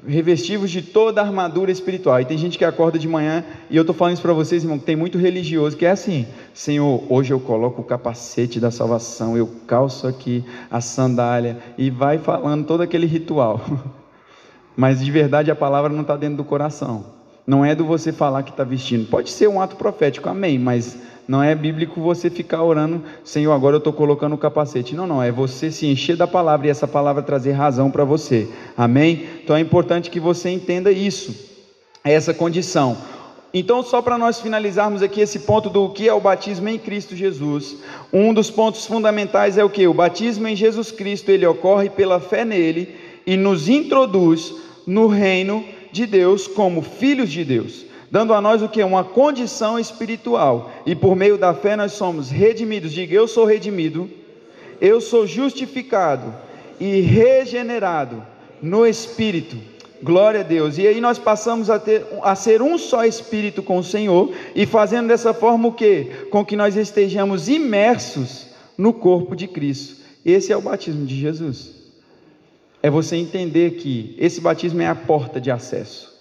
revestivos de toda a armadura espiritual. E tem gente que acorda de manhã, e eu estou falando isso para vocês, irmão, que tem muito religioso que é assim: Senhor, hoje eu coloco o capacete da salvação, eu calço aqui a sandália, e vai falando todo aquele ritual. mas de verdade a palavra não está dentro do coração. Não é do você falar que está vestindo. Pode ser um ato profético, amém, mas não é bíblico você ficar orando, Senhor, agora eu estou colocando o capacete. Não, não, é você se encher da palavra e essa palavra trazer razão para você. Amém? Então é importante que você entenda isso, essa condição. Então, só para nós finalizarmos aqui esse ponto do que é o batismo em Cristo Jesus, um dos pontos fundamentais é o que? O batismo em Jesus Cristo, ele ocorre pela fé nele e nos introduz no reino de Deus como filhos de Deus, dando a nós o que? Uma condição espiritual. E por meio da fé nós somos redimidos. Diga, eu sou redimido, eu sou justificado e regenerado no Espírito Glória a Deus. E aí nós passamos a, ter, a ser um só espírito com o Senhor e fazendo dessa forma o quê? Com que nós estejamos imersos no corpo de Cristo. Esse é o batismo de Jesus. É você entender que esse batismo é a porta de acesso.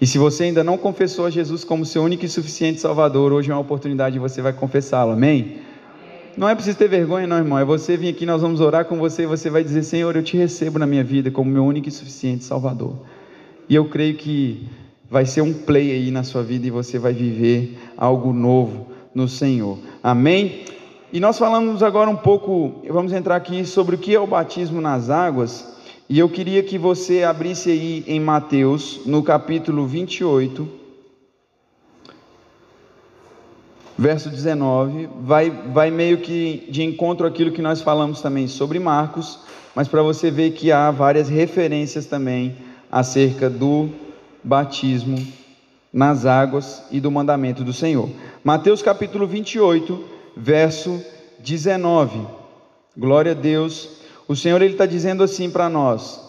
E se você ainda não confessou a Jesus como seu único e suficiente Salvador, hoje é uma oportunidade de você vai confessá-lo. Amém? Não é preciso ter vergonha, não, irmão. É você vir aqui, nós vamos orar com você e você vai dizer: Senhor, eu te recebo na minha vida como meu único e suficiente Salvador. E eu creio que vai ser um play aí na sua vida e você vai viver algo novo no Senhor. Amém? E nós falamos agora um pouco, vamos entrar aqui sobre o que é o batismo nas águas. E eu queria que você abrisse aí em Mateus, no capítulo 28. verso 19, vai, vai meio que de encontro àquilo que nós falamos também sobre Marcos, mas para você ver que há várias referências também acerca do batismo nas águas e do mandamento do Senhor. Mateus capítulo 28, verso 19. Glória a Deus. O Senhor ele está dizendo assim para nós: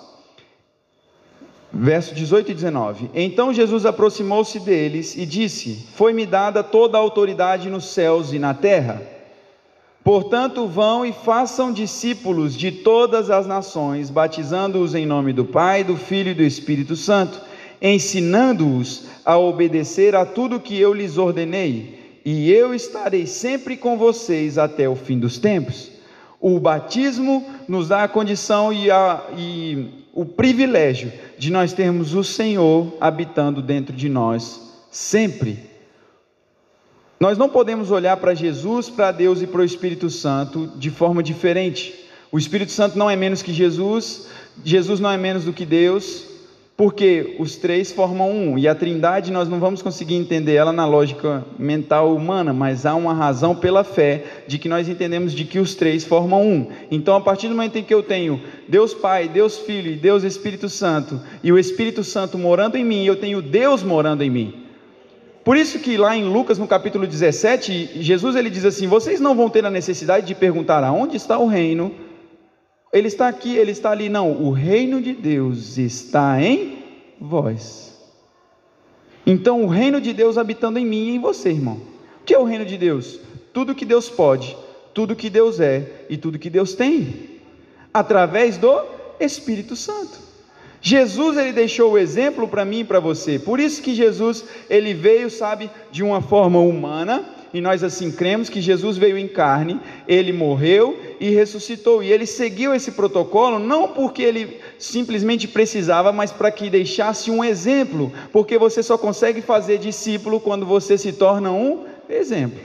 Verso 18 e 19: Então Jesus aproximou-se deles e disse: Foi-me dada toda a autoridade nos céus e na terra. Portanto, vão e façam discípulos de todas as nações, batizando-os em nome do Pai, do Filho e do Espírito Santo, ensinando-os a obedecer a tudo que eu lhes ordenei, e eu estarei sempre com vocês até o fim dos tempos. O batismo nos dá a condição e, a, e o privilégio de nós termos o Senhor habitando dentro de nós sempre. Nós não podemos olhar para Jesus, para Deus e para o Espírito Santo de forma diferente. O Espírito Santo não é menos que Jesus, Jesus não é menos do que Deus, porque os três formam um, e a trindade nós não vamos conseguir entender ela na lógica mental humana, mas há uma razão pela fé de que nós entendemos de que os três formam um. Então, a partir do momento em que eu tenho Deus Pai, Deus Filho e Deus Espírito Santo, e o Espírito Santo morando em mim, eu tenho Deus morando em mim. Por isso que lá em Lucas, no capítulo 17, Jesus ele diz assim: "Vocês não vão ter a necessidade de perguntar aonde está o reino ele está aqui, ele está ali. Não, o reino de Deus está em vós. Então, o reino de Deus habitando em mim e em você, irmão. O que é o reino de Deus? Tudo que Deus pode, tudo que Deus é e tudo que Deus tem, através do Espírito Santo. Jesus ele deixou o exemplo para mim e para você. Por isso que Jesus ele veio, sabe, de uma forma humana, e nós assim cremos que Jesus veio em carne, ele morreu e ressuscitou, e ele seguiu esse protocolo não porque ele simplesmente precisava, mas para que deixasse um exemplo, porque você só consegue fazer discípulo quando você se torna um exemplo.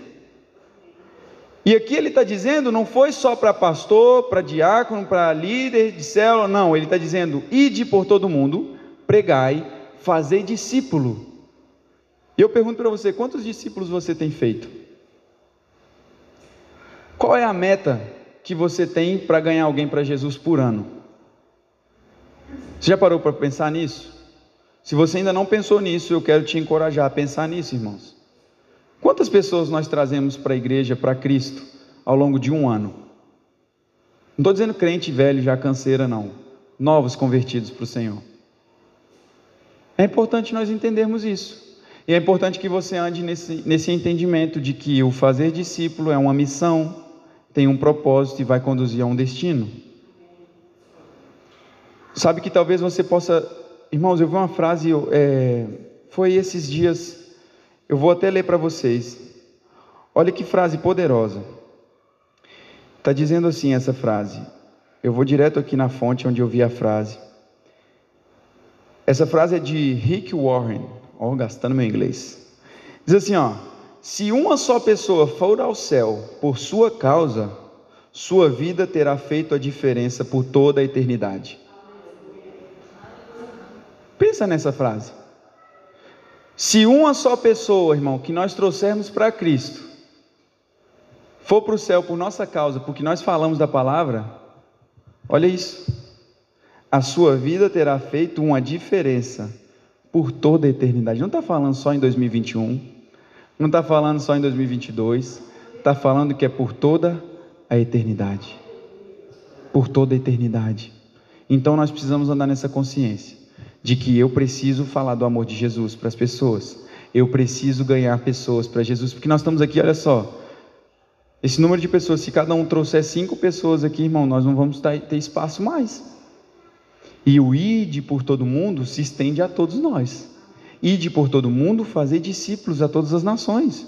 E aqui ele está dizendo, não foi só para pastor, para diácono, para líder de célula, não, ele está dizendo, ide por todo mundo, pregai, fazei discípulo. E eu pergunto para você: quantos discípulos você tem feito? Qual é a meta que você tem para ganhar alguém para Jesus por ano? Você já parou para pensar nisso? Se você ainda não pensou nisso, eu quero te encorajar a pensar nisso, irmãos. Quantas pessoas nós trazemos para a igreja, para Cristo, ao longo de um ano? Não estou dizendo crente velho, já canseira, não. Novos convertidos para o Senhor. É importante nós entendermos isso. E é importante que você ande nesse, nesse entendimento de que o fazer discípulo é uma missão, tem um propósito e vai conduzir a um destino. Sabe que talvez você possa. Irmãos, eu vi uma frase, é, foi esses dias, eu vou até ler para vocês. Olha que frase poderosa. Está dizendo assim essa frase. Eu vou direto aqui na fonte onde eu vi a frase. Essa frase é de Rick Warren. Ó, gastando meu inglês. Diz assim, ó: se uma só pessoa for ao céu por sua causa, sua vida terá feito a diferença por toda a eternidade. Pensa nessa frase. Se uma só pessoa, irmão, que nós trouxermos para Cristo, for para o céu por nossa causa, porque nós falamos da palavra, olha isso. A sua vida terá feito uma diferença por toda a eternidade. Não está falando só em 2021 não está falando só em 2022, está falando que é por toda a eternidade. Por toda a eternidade. Então nós precisamos andar nessa consciência de que eu preciso falar do amor de Jesus para as pessoas. Eu preciso ganhar pessoas para Jesus, porque nós estamos aqui, olha só. Esse número de pessoas, se cada um trouxer cinco pessoas aqui, irmão, nós não vamos ter espaço mais. E o ide por todo mundo se estende a todos nós. Ide por todo mundo, fazer discípulos a todas as nações.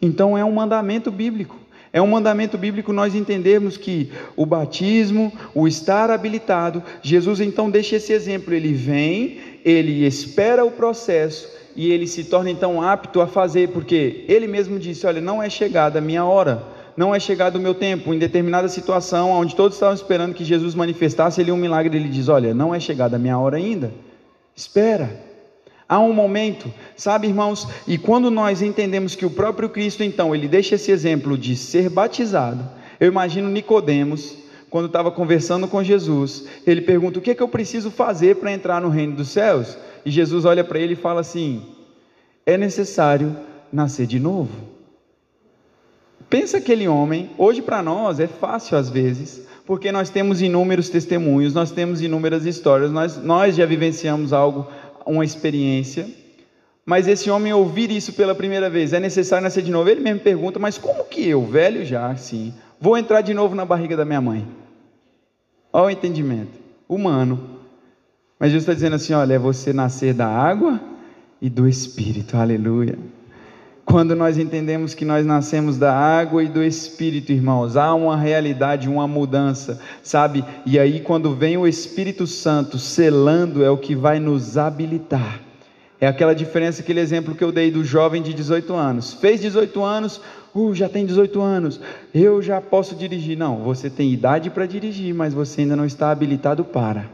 Então é um mandamento bíblico. É um mandamento bíblico nós entendermos que o batismo, o estar habilitado, Jesus então deixa esse exemplo, ele vem, ele espera o processo e ele se torna então apto a fazer, porque ele mesmo disse: Olha, não é chegada a minha hora, não é chegado o meu tempo. Em determinada situação, onde todos estavam esperando que Jesus manifestasse ele um milagre, ele diz: Olha, não é chegada a minha hora ainda, espera. Há um momento, sabe, irmãos, e quando nós entendemos que o próprio Cristo, então, ele deixa esse exemplo de ser batizado. Eu imagino Nicodemos, quando estava conversando com Jesus, ele pergunta: "O que é que eu preciso fazer para entrar no reino dos céus?" E Jesus olha para ele e fala assim: "É necessário nascer de novo." Pensa aquele homem, hoje para nós é fácil às vezes, porque nós temos inúmeros testemunhos, nós temos inúmeras histórias, nós, nós já vivenciamos algo uma experiência, mas esse homem ouvir isso pela primeira vez, é necessário nascer de novo? Ele mesmo pergunta, mas como que eu, velho já, assim, vou entrar de novo na barriga da minha mãe? Olha o entendimento, humano. Mas Jesus está dizendo assim: olha, é você nascer da água e do Espírito, aleluia. Quando nós entendemos que nós nascemos da água e do Espírito, irmãos, há uma realidade, uma mudança, sabe? E aí, quando vem o Espírito Santo selando, é o que vai nos habilitar. É aquela diferença, aquele exemplo que eu dei do jovem de 18 anos. Fez 18 anos, uh, já tem 18 anos, eu já posso dirigir. Não, você tem idade para dirigir, mas você ainda não está habilitado para.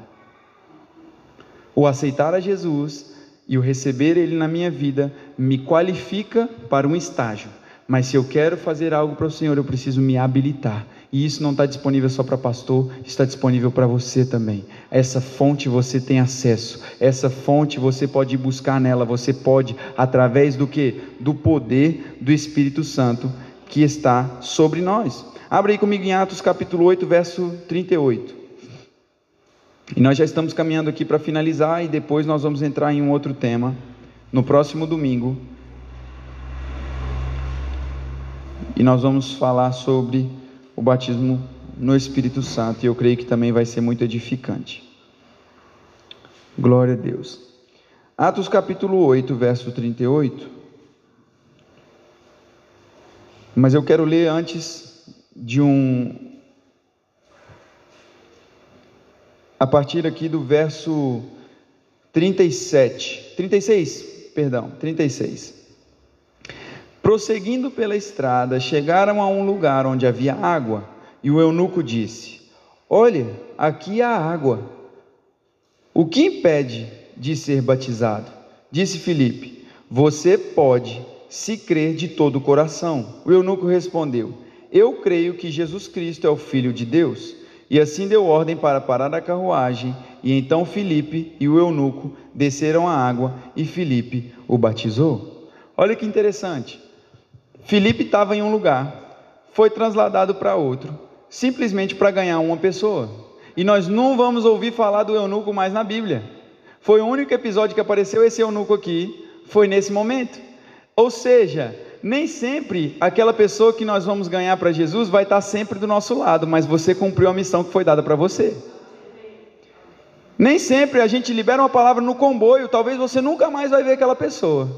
O aceitar a Jesus e o receber Ele na minha vida me qualifica para um estágio. Mas se eu quero fazer algo para o Senhor, eu preciso me habilitar. E isso não está disponível só para pastor, está disponível para você também. Essa fonte você tem acesso. Essa fonte você pode buscar nela. Você pode, através do que? Do poder do Espírito Santo que está sobre nós. Abre aí comigo em Atos capítulo 8, verso 38. E nós já estamos caminhando aqui para finalizar e depois nós vamos entrar em um outro tema no próximo domingo. E nós vamos falar sobre o batismo no Espírito Santo, e eu creio que também vai ser muito edificante. Glória a Deus. Atos capítulo 8, verso 38. Mas eu quero ler antes de um a partir aqui do verso 37, 36, perdão, 36. Prosseguindo pela estrada, chegaram a um lugar onde havia água, e o eunuco disse: Olha, aqui há água. O que impede de ser batizado? Disse Filipe: Você pode, se crer de todo o coração. O eunuco respondeu: Eu creio que Jesus Cristo é o Filho de Deus. E assim deu ordem para parar a carruagem, e então Filipe e o eunuco desceram a água e Filipe o batizou. Olha que interessante. Filipe estava em um lugar, foi trasladado para outro, simplesmente para ganhar uma pessoa. E nós não vamos ouvir falar do eunuco mais na Bíblia. Foi o único episódio que apareceu esse eunuco aqui, foi nesse momento. Ou seja, nem sempre aquela pessoa que nós vamos ganhar para Jesus vai estar sempre do nosso lado, mas você cumpriu a missão que foi dada para você. Nem sempre a gente libera uma palavra no comboio, talvez você nunca mais vai ver aquela pessoa.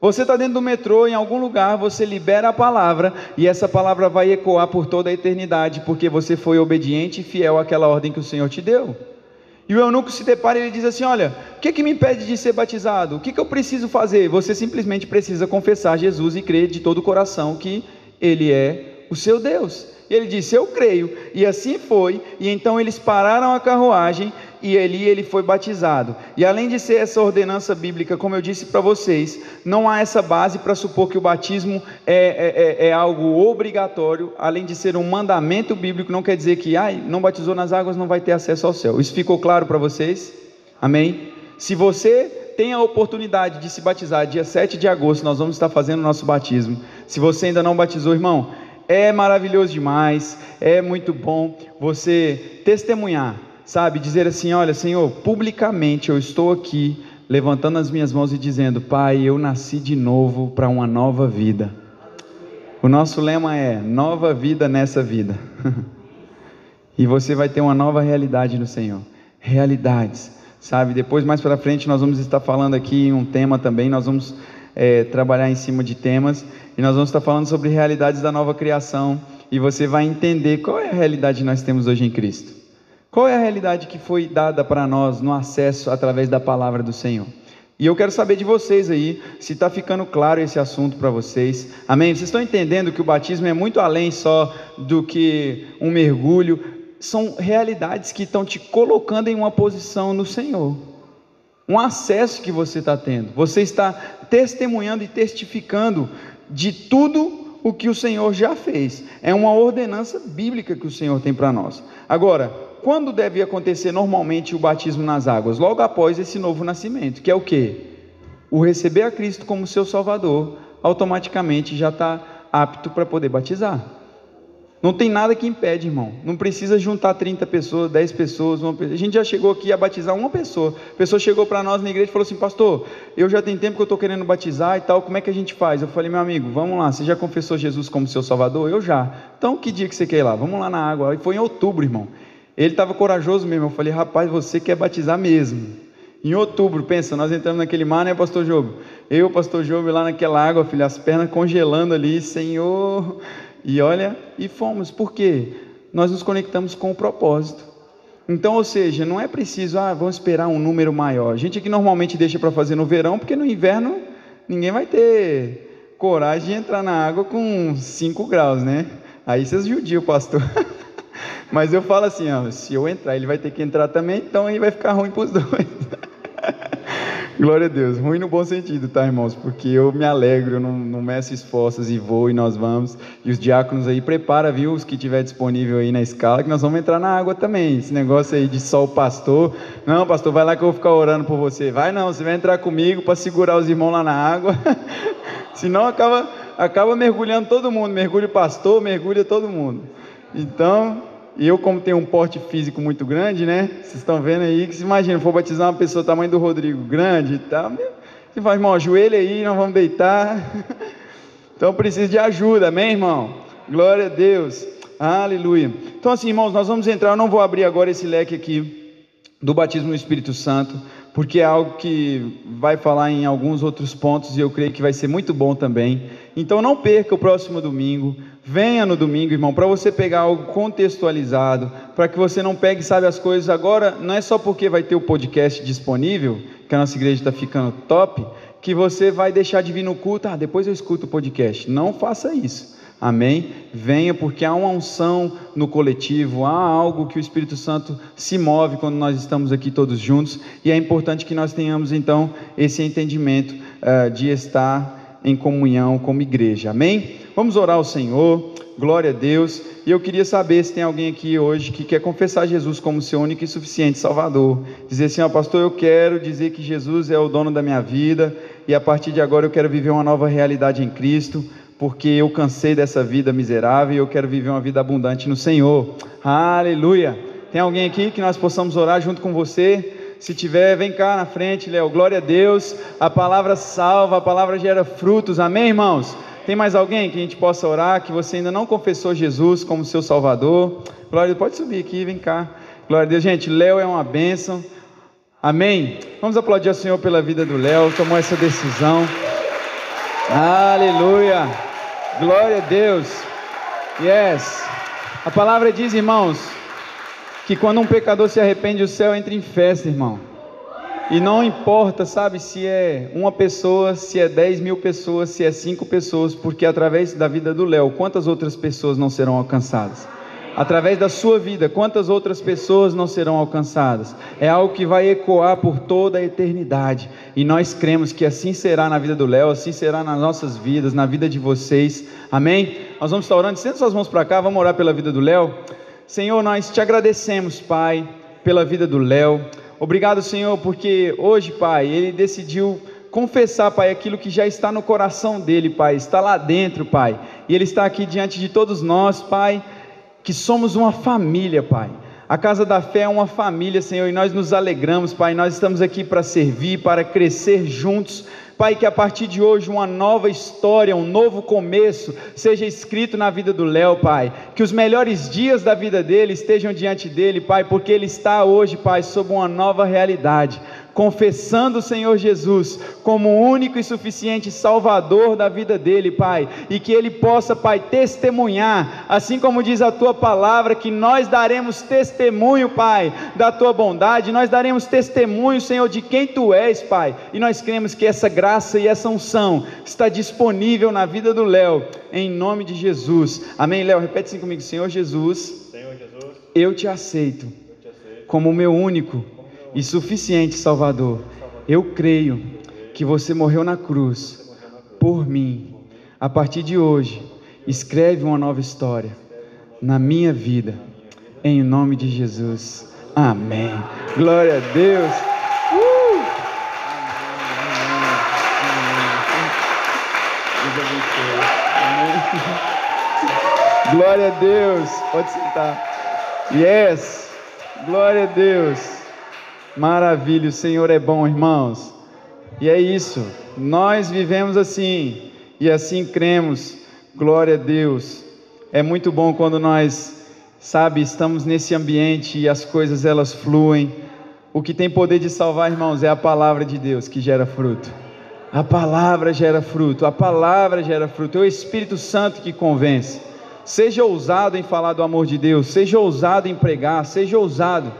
Você está dentro do metrô, em algum lugar, você libera a palavra e essa palavra vai ecoar por toda a eternidade, porque você foi obediente e fiel àquela ordem que o Senhor te deu. E o eunuco se depara e ele diz assim: Olha, o que, que me impede de ser batizado? O que, que eu preciso fazer? Você simplesmente precisa confessar Jesus e crer de todo o coração que Ele é o seu Deus. E ele disse: Eu creio. E assim foi. E então eles pararam a carruagem e ali ele foi batizado. E além de ser essa ordenança bíblica, como eu disse para vocês, não há essa base para supor que o batismo é, é, é, é, algo obrigatório, além de ser um mandamento bíblico, não quer dizer que, ai, não batizou nas águas, não vai ter acesso ao céu. Isso ficou claro para vocês? Amém? Se você tem a oportunidade de se batizar, dia 7 de agosto, nós vamos estar fazendo o nosso batismo. Se você ainda não batizou, irmão, é maravilhoso demais, é muito bom você testemunhar, sabe? Dizer assim: olha, Senhor, publicamente eu estou aqui levantando as minhas mãos e dizendo: Pai, eu nasci de novo para uma nova vida. O nosso lema é: nova vida nessa vida. e você vai ter uma nova realidade no Senhor. Realidades, sabe? Depois, mais para frente, nós vamos estar falando aqui um tema também. Nós vamos é, trabalhar em cima de temas e nós vamos estar falando sobre realidades da nova criação e você vai entender qual é a realidade que nós temos hoje em Cristo. Qual é a realidade que foi dada para nós no acesso através da palavra do Senhor? E eu quero saber de vocês aí, se está ficando claro esse assunto para vocês. Amém? Vocês estão entendendo que o batismo é muito além só do que um mergulho. São realidades que estão te colocando em uma posição no Senhor um acesso que você está tendo. Você está testemunhando e testificando de tudo o que o Senhor já fez. É uma ordenança bíblica que o Senhor tem para nós. Agora, quando deve acontecer normalmente o batismo nas águas? Logo após esse novo nascimento, que é o que? O receber a Cristo como seu Salvador, automaticamente já está apto para poder batizar. Não tem nada que impede, irmão. Não precisa juntar 30 pessoas, 10 pessoas. Uma... A gente já chegou aqui a batizar uma pessoa. A pessoa chegou para nós na igreja e falou assim: Pastor, eu já tenho tempo que eu estou querendo batizar e tal. Como é que a gente faz? Eu falei: Meu amigo, vamos lá. Você já confessou Jesus como seu Salvador? Eu já. Então, que dia que você quer ir lá? Vamos lá na água. E foi em outubro, irmão. Ele estava corajoso mesmo. Eu falei: Rapaz, você quer batizar mesmo. Em outubro, pensa, nós entramos naquele mar, né, Pastor Job? Eu, Pastor Job, lá naquela água, filho, as pernas congelando ali, Senhor. E olha, e fomos, por quê? Nós nos conectamos com o propósito. Então, ou seja, não é preciso, ah, vamos esperar um número maior. A gente aqui normalmente deixa para fazer no verão, porque no inverno ninguém vai ter coragem de entrar na água com 5 graus, né? Aí vocês judiam pastor. Mas eu falo assim, ó, se eu entrar, ele vai ter que entrar também, então aí vai ficar ruim para os dois. Glória a Deus. Ruim no bom sentido, tá, irmãos? Porque eu me alegro, eu não, não meço esforços e vou e nós vamos. E os diáconos aí, prepara, viu? Os que tiver disponível aí na escala, que nós vamos entrar na água também. Esse negócio aí de só o pastor. Não, pastor, vai lá que eu vou ficar orando por você. Vai não, você vai entrar comigo para segurar os irmãos lá na água. Senão acaba, acaba mergulhando todo mundo. Mergulha o pastor, mergulha todo mundo. Então, e eu, como tenho um porte físico muito grande, né? Vocês estão vendo aí que se imagina, for batizar uma pessoa do tamanho do Rodrigo grande e tal. Você fala, irmão, ajoelha aí, nós vamos deitar. Então preciso de ajuda, amém, irmão? Glória a Deus. Aleluia. Então, assim, irmãos, nós vamos entrar. Eu não vou abrir agora esse leque aqui do batismo no Espírito Santo, porque é algo que vai falar em alguns outros pontos e eu creio que vai ser muito bom também. Então, não perca o próximo domingo. Venha no domingo, irmão, para você pegar algo contextualizado, para que você não pegue, sabe, as coisas agora, não é só porque vai ter o podcast disponível, que a nossa igreja está ficando top, que você vai deixar de vir no culto, ah, depois eu escuto o podcast. Não faça isso. Amém? Venha porque há uma unção no coletivo, há algo que o Espírito Santo se move quando nós estamos aqui todos juntos, e é importante que nós tenhamos então esse entendimento uh, de estar em comunhão como igreja. Amém? Vamos orar ao Senhor. Glória a Deus. E eu queria saber se tem alguém aqui hoje que quer confessar Jesus como seu único e suficiente Salvador. Dizer assim, ó, pastor, eu quero dizer que Jesus é o dono da minha vida e a partir de agora eu quero viver uma nova realidade em Cristo, porque eu cansei dessa vida miserável e eu quero viver uma vida abundante no Senhor. Aleluia. Tem alguém aqui que nós possamos orar junto com você? Se tiver, vem cá na frente, Léo. Glória a Deus. A palavra salva, a palavra gera frutos. Amém, irmãos? Tem mais alguém que a gente possa orar que você ainda não confessou Jesus como seu Salvador? Glória a Deus. Pode subir aqui, vem cá. Glória a Deus. Gente, Léo é uma bênção. Amém? Vamos aplaudir ao Senhor pela vida do Léo. Tomou essa decisão. Aleluia. Glória a Deus. Yes. A palavra diz, irmãos, que quando um pecador se arrepende, o céu entra em festa, irmão. E não importa, sabe, se é uma pessoa, se é dez mil pessoas, se é cinco pessoas, porque através da vida do Léo, quantas outras pessoas não serão alcançadas? Através da sua vida, quantas outras pessoas não serão alcançadas? É algo que vai ecoar por toda a eternidade. E nós cremos que assim será na vida do Léo, assim será nas nossas vidas, na vida de vocês. Amém? Nós vamos estar orando. Senta suas mãos para cá, vamos orar pela vida do Léo. Senhor, nós te agradecemos, Pai, pela vida do Léo. Obrigado, Senhor, porque hoje, Pai, ele decidiu confessar, Pai, aquilo que já está no coração dele, Pai, está lá dentro, Pai, e ele está aqui diante de todos nós, Pai, que somos uma família, Pai. A casa da fé é uma família, Senhor, e nós nos alegramos, Pai. Nós estamos aqui para servir, para crescer juntos, Pai, que a partir de hoje uma nova história, um novo começo seja escrito na vida do Léo, Pai. Que os melhores dias da vida dele estejam diante dele, Pai, porque ele está hoje, Pai, sob uma nova realidade confessando o Senhor Jesus como o único e suficiente Salvador da vida dele, Pai, e que ele possa, Pai, testemunhar, assim como diz a tua palavra, que nós daremos testemunho, Pai, da tua bondade, nós daremos testemunho, Senhor, de quem tu és, Pai, e nós cremos que essa graça e essa unção está disponível na vida do Léo, em nome de Jesus. Amém, Léo? Repete assim comigo, Senhor Jesus. Senhor Jesus. Eu te aceito, eu te aceito. como o meu único e suficiente Salvador. Eu creio que você morreu na cruz por mim. A partir de hoje, escreve uma nova história na minha vida, em nome de Jesus. Amém. Glória a Deus. Uh! Glória a Deus. Pode sentar. Yes. Glória a Deus. Maravilha, o Senhor é bom, irmãos. E é isso, nós vivemos assim e assim cremos. Glória a Deus. É muito bom quando nós, sabe, estamos nesse ambiente e as coisas elas fluem. O que tem poder de salvar, irmãos, é a palavra de Deus que gera fruto. A palavra gera fruto, a palavra gera fruto, é o Espírito Santo que convence. Seja ousado em falar do amor de Deus, seja ousado em pregar, seja ousado.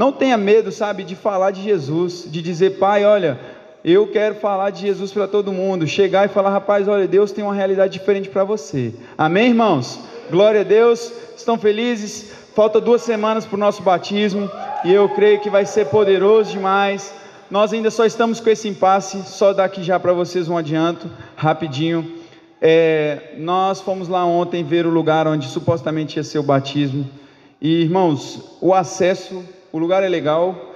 Não tenha medo, sabe, de falar de Jesus, de dizer, pai, olha, eu quero falar de Jesus para todo mundo. Chegar e falar, rapaz, olha, Deus tem uma realidade diferente para você. Amém, irmãos? Glória a Deus. Estão felizes? Falta duas semanas para o nosso batismo e eu creio que vai ser poderoso demais. Nós ainda só estamos com esse impasse, só daqui já para vocês um adianto, rapidinho. É, nós fomos lá ontem ver o lugar onde supostamente ia ser o batismo. E irmãos, o acesso o lugar é legal,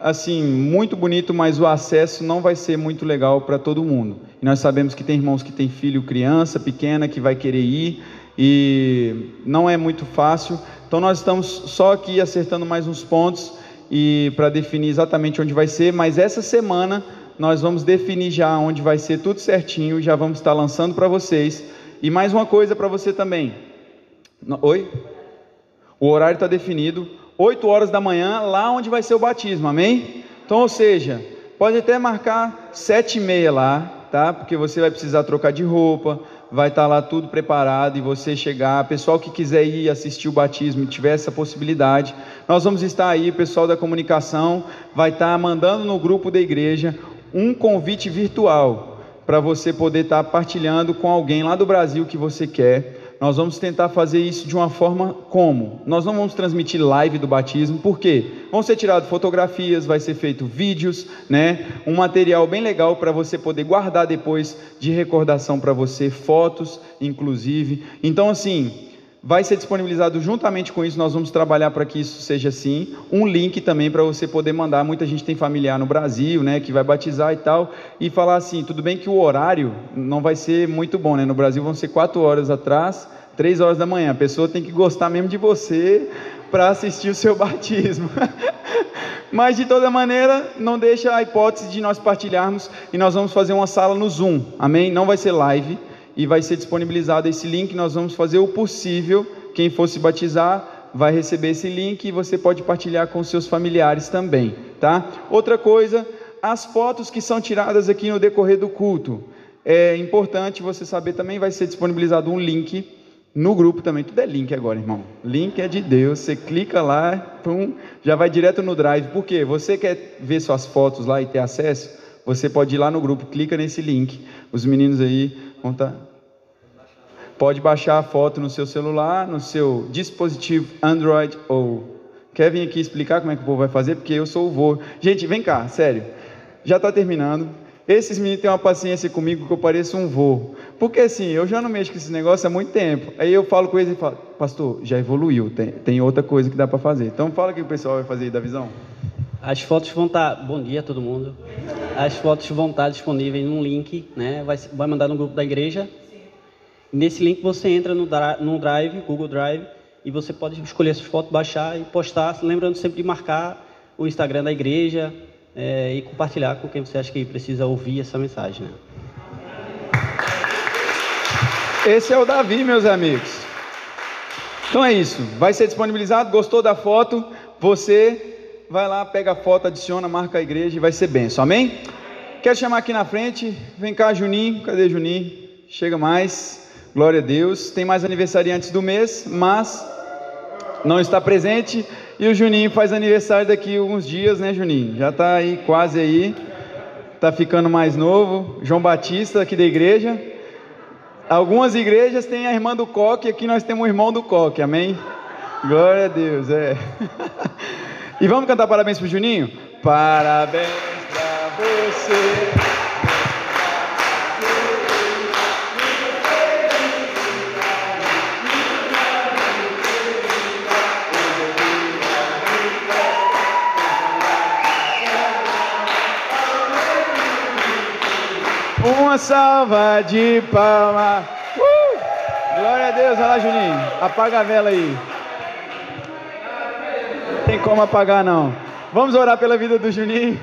assim, muito bonito, mas o acesso não vai ser muito legal para todo mundo. E nós sabemos que tem irmãos que têm filho, criança pequena, que vai querer ir, e não é muito fácil. Então nós estamos só aqui acertando mais uns pontos e para definir exatamente onde vai ser, mas essa semana nós vamos definir já onde vai ser tudo certinho, já vamos estar lançando para vocês. E mais uma coisa para você também. Oi? O horário está definido. 8 horas da manhã, lá onde vai ser o batismo, amém? Então, ou seja, pode até marcar sete e meia lá, tá? Porque você vai precisar trocar de roupa, vai estar tá lá tudo preparado e você chegar. Pessoal que quiser ir assistir o batismo tiver essa possibilidade, nós vamos estar aí, pessoal da comunicação vai estar tá mandando no grupo da igreja um convite virtual para você poder estar tá partilhando com alguém lá do Brasil que você quer nós vamos tentar fazer isso de uma forma como? Nós não vamos transmitir live do batismo, por quê? Vão ser tiradas fotografias, vai ser feito vídeos, né? Um material bem legal para você poder guardar depois de recordação para você, fotos, inclusive. Então, assim, vai ser disponibilizado juntamente com isso, nós vamos trabalhar para que isso seja assim, um link também para você poder mandar, muita gente tem familiar no Brasil, né, que vai batizar e tal, e falar assim, tudo bem que o horário não vai ser muito bom, né, no Brasil vão ser quatro horas atrás, três horas da manhã, a pessoa tem que gostar mesmo de você para assistir o seu batismo, mas de toda maneira, não deixa a hipótese de nós partilharmos, e nós vamos fazer uma sala no Zoom, amém, não vai ser live, e vai ser disponibilizado esse link. Nós vamos fazer o possível. Quem for se batizar vai receber esse link e você pode partilhar com seus familiares também, tá? Outra coisa, as fotos que são tiradas aqui no decorrer do culto. É importante você saber também vai ser disponibilizado um link no grupo também. Tudo é link agora, irmão. Link é de Deus. Você clica lá, pum, já vai direto no Drive. Por quê? Você quer ver suas fotos lá e ter acesso? Você pode ir lá no grupo, clica nesse link. Os meninos aí Tá... Pode baixar a foto no seu celular, no seu dispositivo Android ou. Quer vir aqui explicar como é que o povo vai fazer? Porque eu sou o vô. Gente, vem cá, sério. Já está terminando. Esses meninos têm uma paciência comigo que eu pareço um vô. Porque assim, eu já não mexo com esse negócio há muito tempo. Aí eu falo com eles e falo, pastor, já evoluiu, tem, tem outra coisa que dá para fazer. Então fala o que o pessoal vai fazer aí da visão. As fotos vão estar. Tá, bom dia a todo mundo. As fotos vão estar tá disponíveis num link, né? Vai, vai mandar no grupo da igreja. Nesse link você entra no, no Drive, Google Drive, e você pode escolher essas fotos, baixar e postar, lembrando sempre de marcar o Instagram da igreja, é, e compartilhar com quem você acha que precisa ouvir essa mensagem. Né? Esse é o Davi, meus amigos. Então é isso. Vai ser disponibilizado. Gostou da foto? Você vai lá, pega a foto, adiciona, marca a igreja e vai ser benção. Amém? Quero chamar aqui na frente. Vem cá, Juninho. Cadê Juninho? Chega mais. Glória a Deus. Tem mais aniversariantes do mês, mas não está presente. E o Juninho faz aniversário daqui a alguns dias, né, Juninho? Já está aí, quase aí. Está ficando mais novo. João Batista, aqui da igreja. Algumas igrejas têm a irmã do coque, aqui nós temos o irmão do coque, amém? Glória a Deus, é. e vamos cantar parabéns para o Juninho? Parabéns para você. Uma salva de palmas. Uh! Glória a Deus, olha lá, Juninho. Apaga a vela aí. Como apagar, não. Vamos orar pela vida do Juninho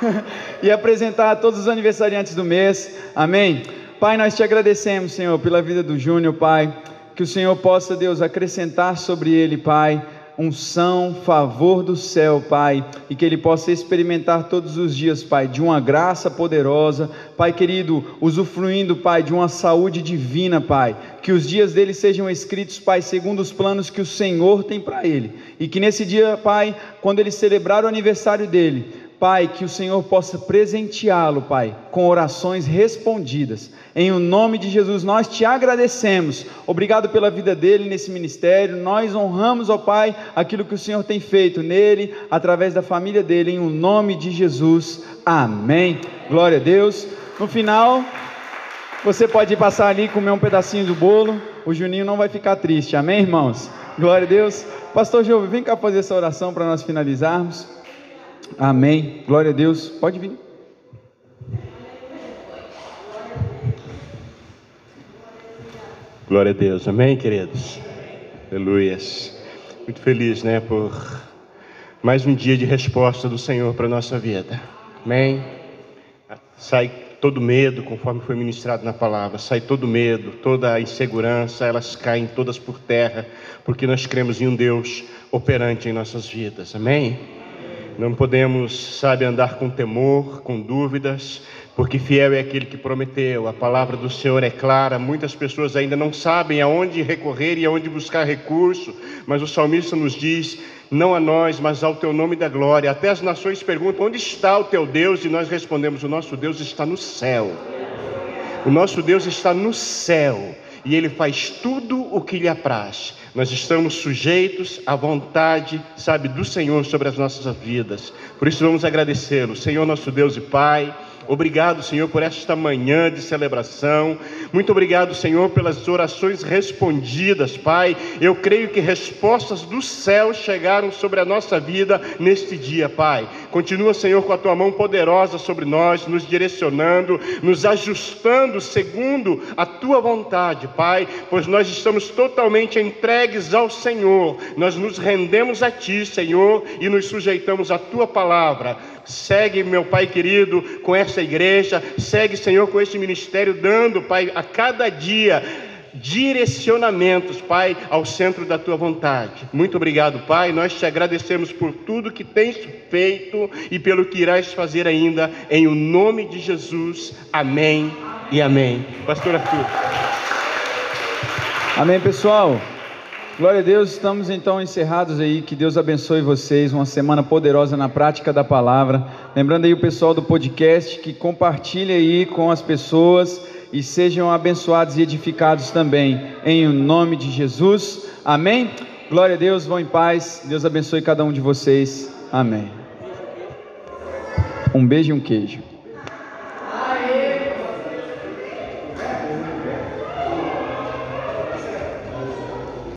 e apresentar a todos os aniversariantes do mês. Amém. Pai, nós te agradecemos, Senhor, pela vida do Júnior, Pai. Que o Senhor possa, Deus, acrescentar sobre ele, Pai unção, favor do céu, Pai, e que ele possa experimentar todos os dias, Pai, de uma graça poderosa, Pai querido, usufruindo, Pai, de uma saúde divina, Pai, que os dias dele sejam escritos, Pai, segundo os planos que o Senhor tem para ele, e que nesse dia, Pai, quando ele celebrar o aniversário dele, Pai, que o Senhor possa presenteá-lo, Pai, com orações respondidas. Em o nome de Jesus, nós te agradecemos. Obrigado pela vida dele nesse ministério. Nós honramos, ó Pai, aquilo que o Senhor tem feito nele, através da família dele, em o nome de Jesus. Amém. Glória a Deus. No final, você pode passar ali e comer um pedacinho do bolo. O Juninho não vai ficar triste. Amém, irmãos? Glória a Deus. Pastor Jovem, vem cá fazer essa oração para nós finalizarmos. Amém. Glória a Deus. Pode vir. Glória a Deus. Amém, queridos. Aleluias. Muito feliz, né, por mais um dia de resposta do Senhor para a nossa vida. Amém. Sai todo medo, conforme foi ministrado na palavra, sai todo medo, toda a insegurança, elas caem todas por terra, porque nós cremos em um Deus operante em nossas vidas. Amém. Não podemos, sabe, andar com temor, com dúvidas, porque fiel é aquele que prometeu. A palavra do Senhor é clara. Muitas pessoas ainda não sabem aonde recorrer e aonde buscar recurso, mas o salmista nos diz: não a nós, mas ao teu nome da glória. Até as nações perguntam: onde está o teu Deus? E nós respondemos: o nosso Deus está no céu. O nosso Deus está no céu e ele faz tudo o que lhe apraz. Nós estamos sujeitos à vontade, sabe, do Senhor sobre as nossas vidas. Por isso vamos agradecê-lo, Senhor nosso Deus e Pai. Obrigado, Senhor, por esta manhã de celebração. Muito obrigado, Senhor, pelas orações respondidas, Pai. Eu creio que respostas do céu chegaram sobre a nossa vida neste dia, Pai. Continua, Senhor, com a tua mão poderosa sobre nós, nos direcionando, nos ajustando segundo a tua vontade, Pai, pois nós estamos totalmente entregues ao Senhor. Nós nos rendemos a ti, Senhor, e nos sujeitamos à tua palavra. Segue, meu Pai querido, com essa igreja, segue, Senhor, com este ministério, dando, Pai, a cada dia direcionamentos, Pai, ao centro da tua vontade. Muito obrigado, Pai. Nós te agradecemos por tudo que tens feito e pelo que irás fazer ainda, em o nome de Jesus. Amém e amém. Pastor Arthur. Amém, pessoal. Glória a Deus, estamos então encerrados aí. Que Deus abençoe vocês. Uma semana poderosa na prática da palavra. Lembrando aí o pessoal do podcast que compartilhe aí com as pessoas e sejam abençoados e edificados também. Em nome de Jesus. Amém. Glória a Deus, vão em paz. Deus abençoe cada um de vocês. Amém. Um beijo e um queijo.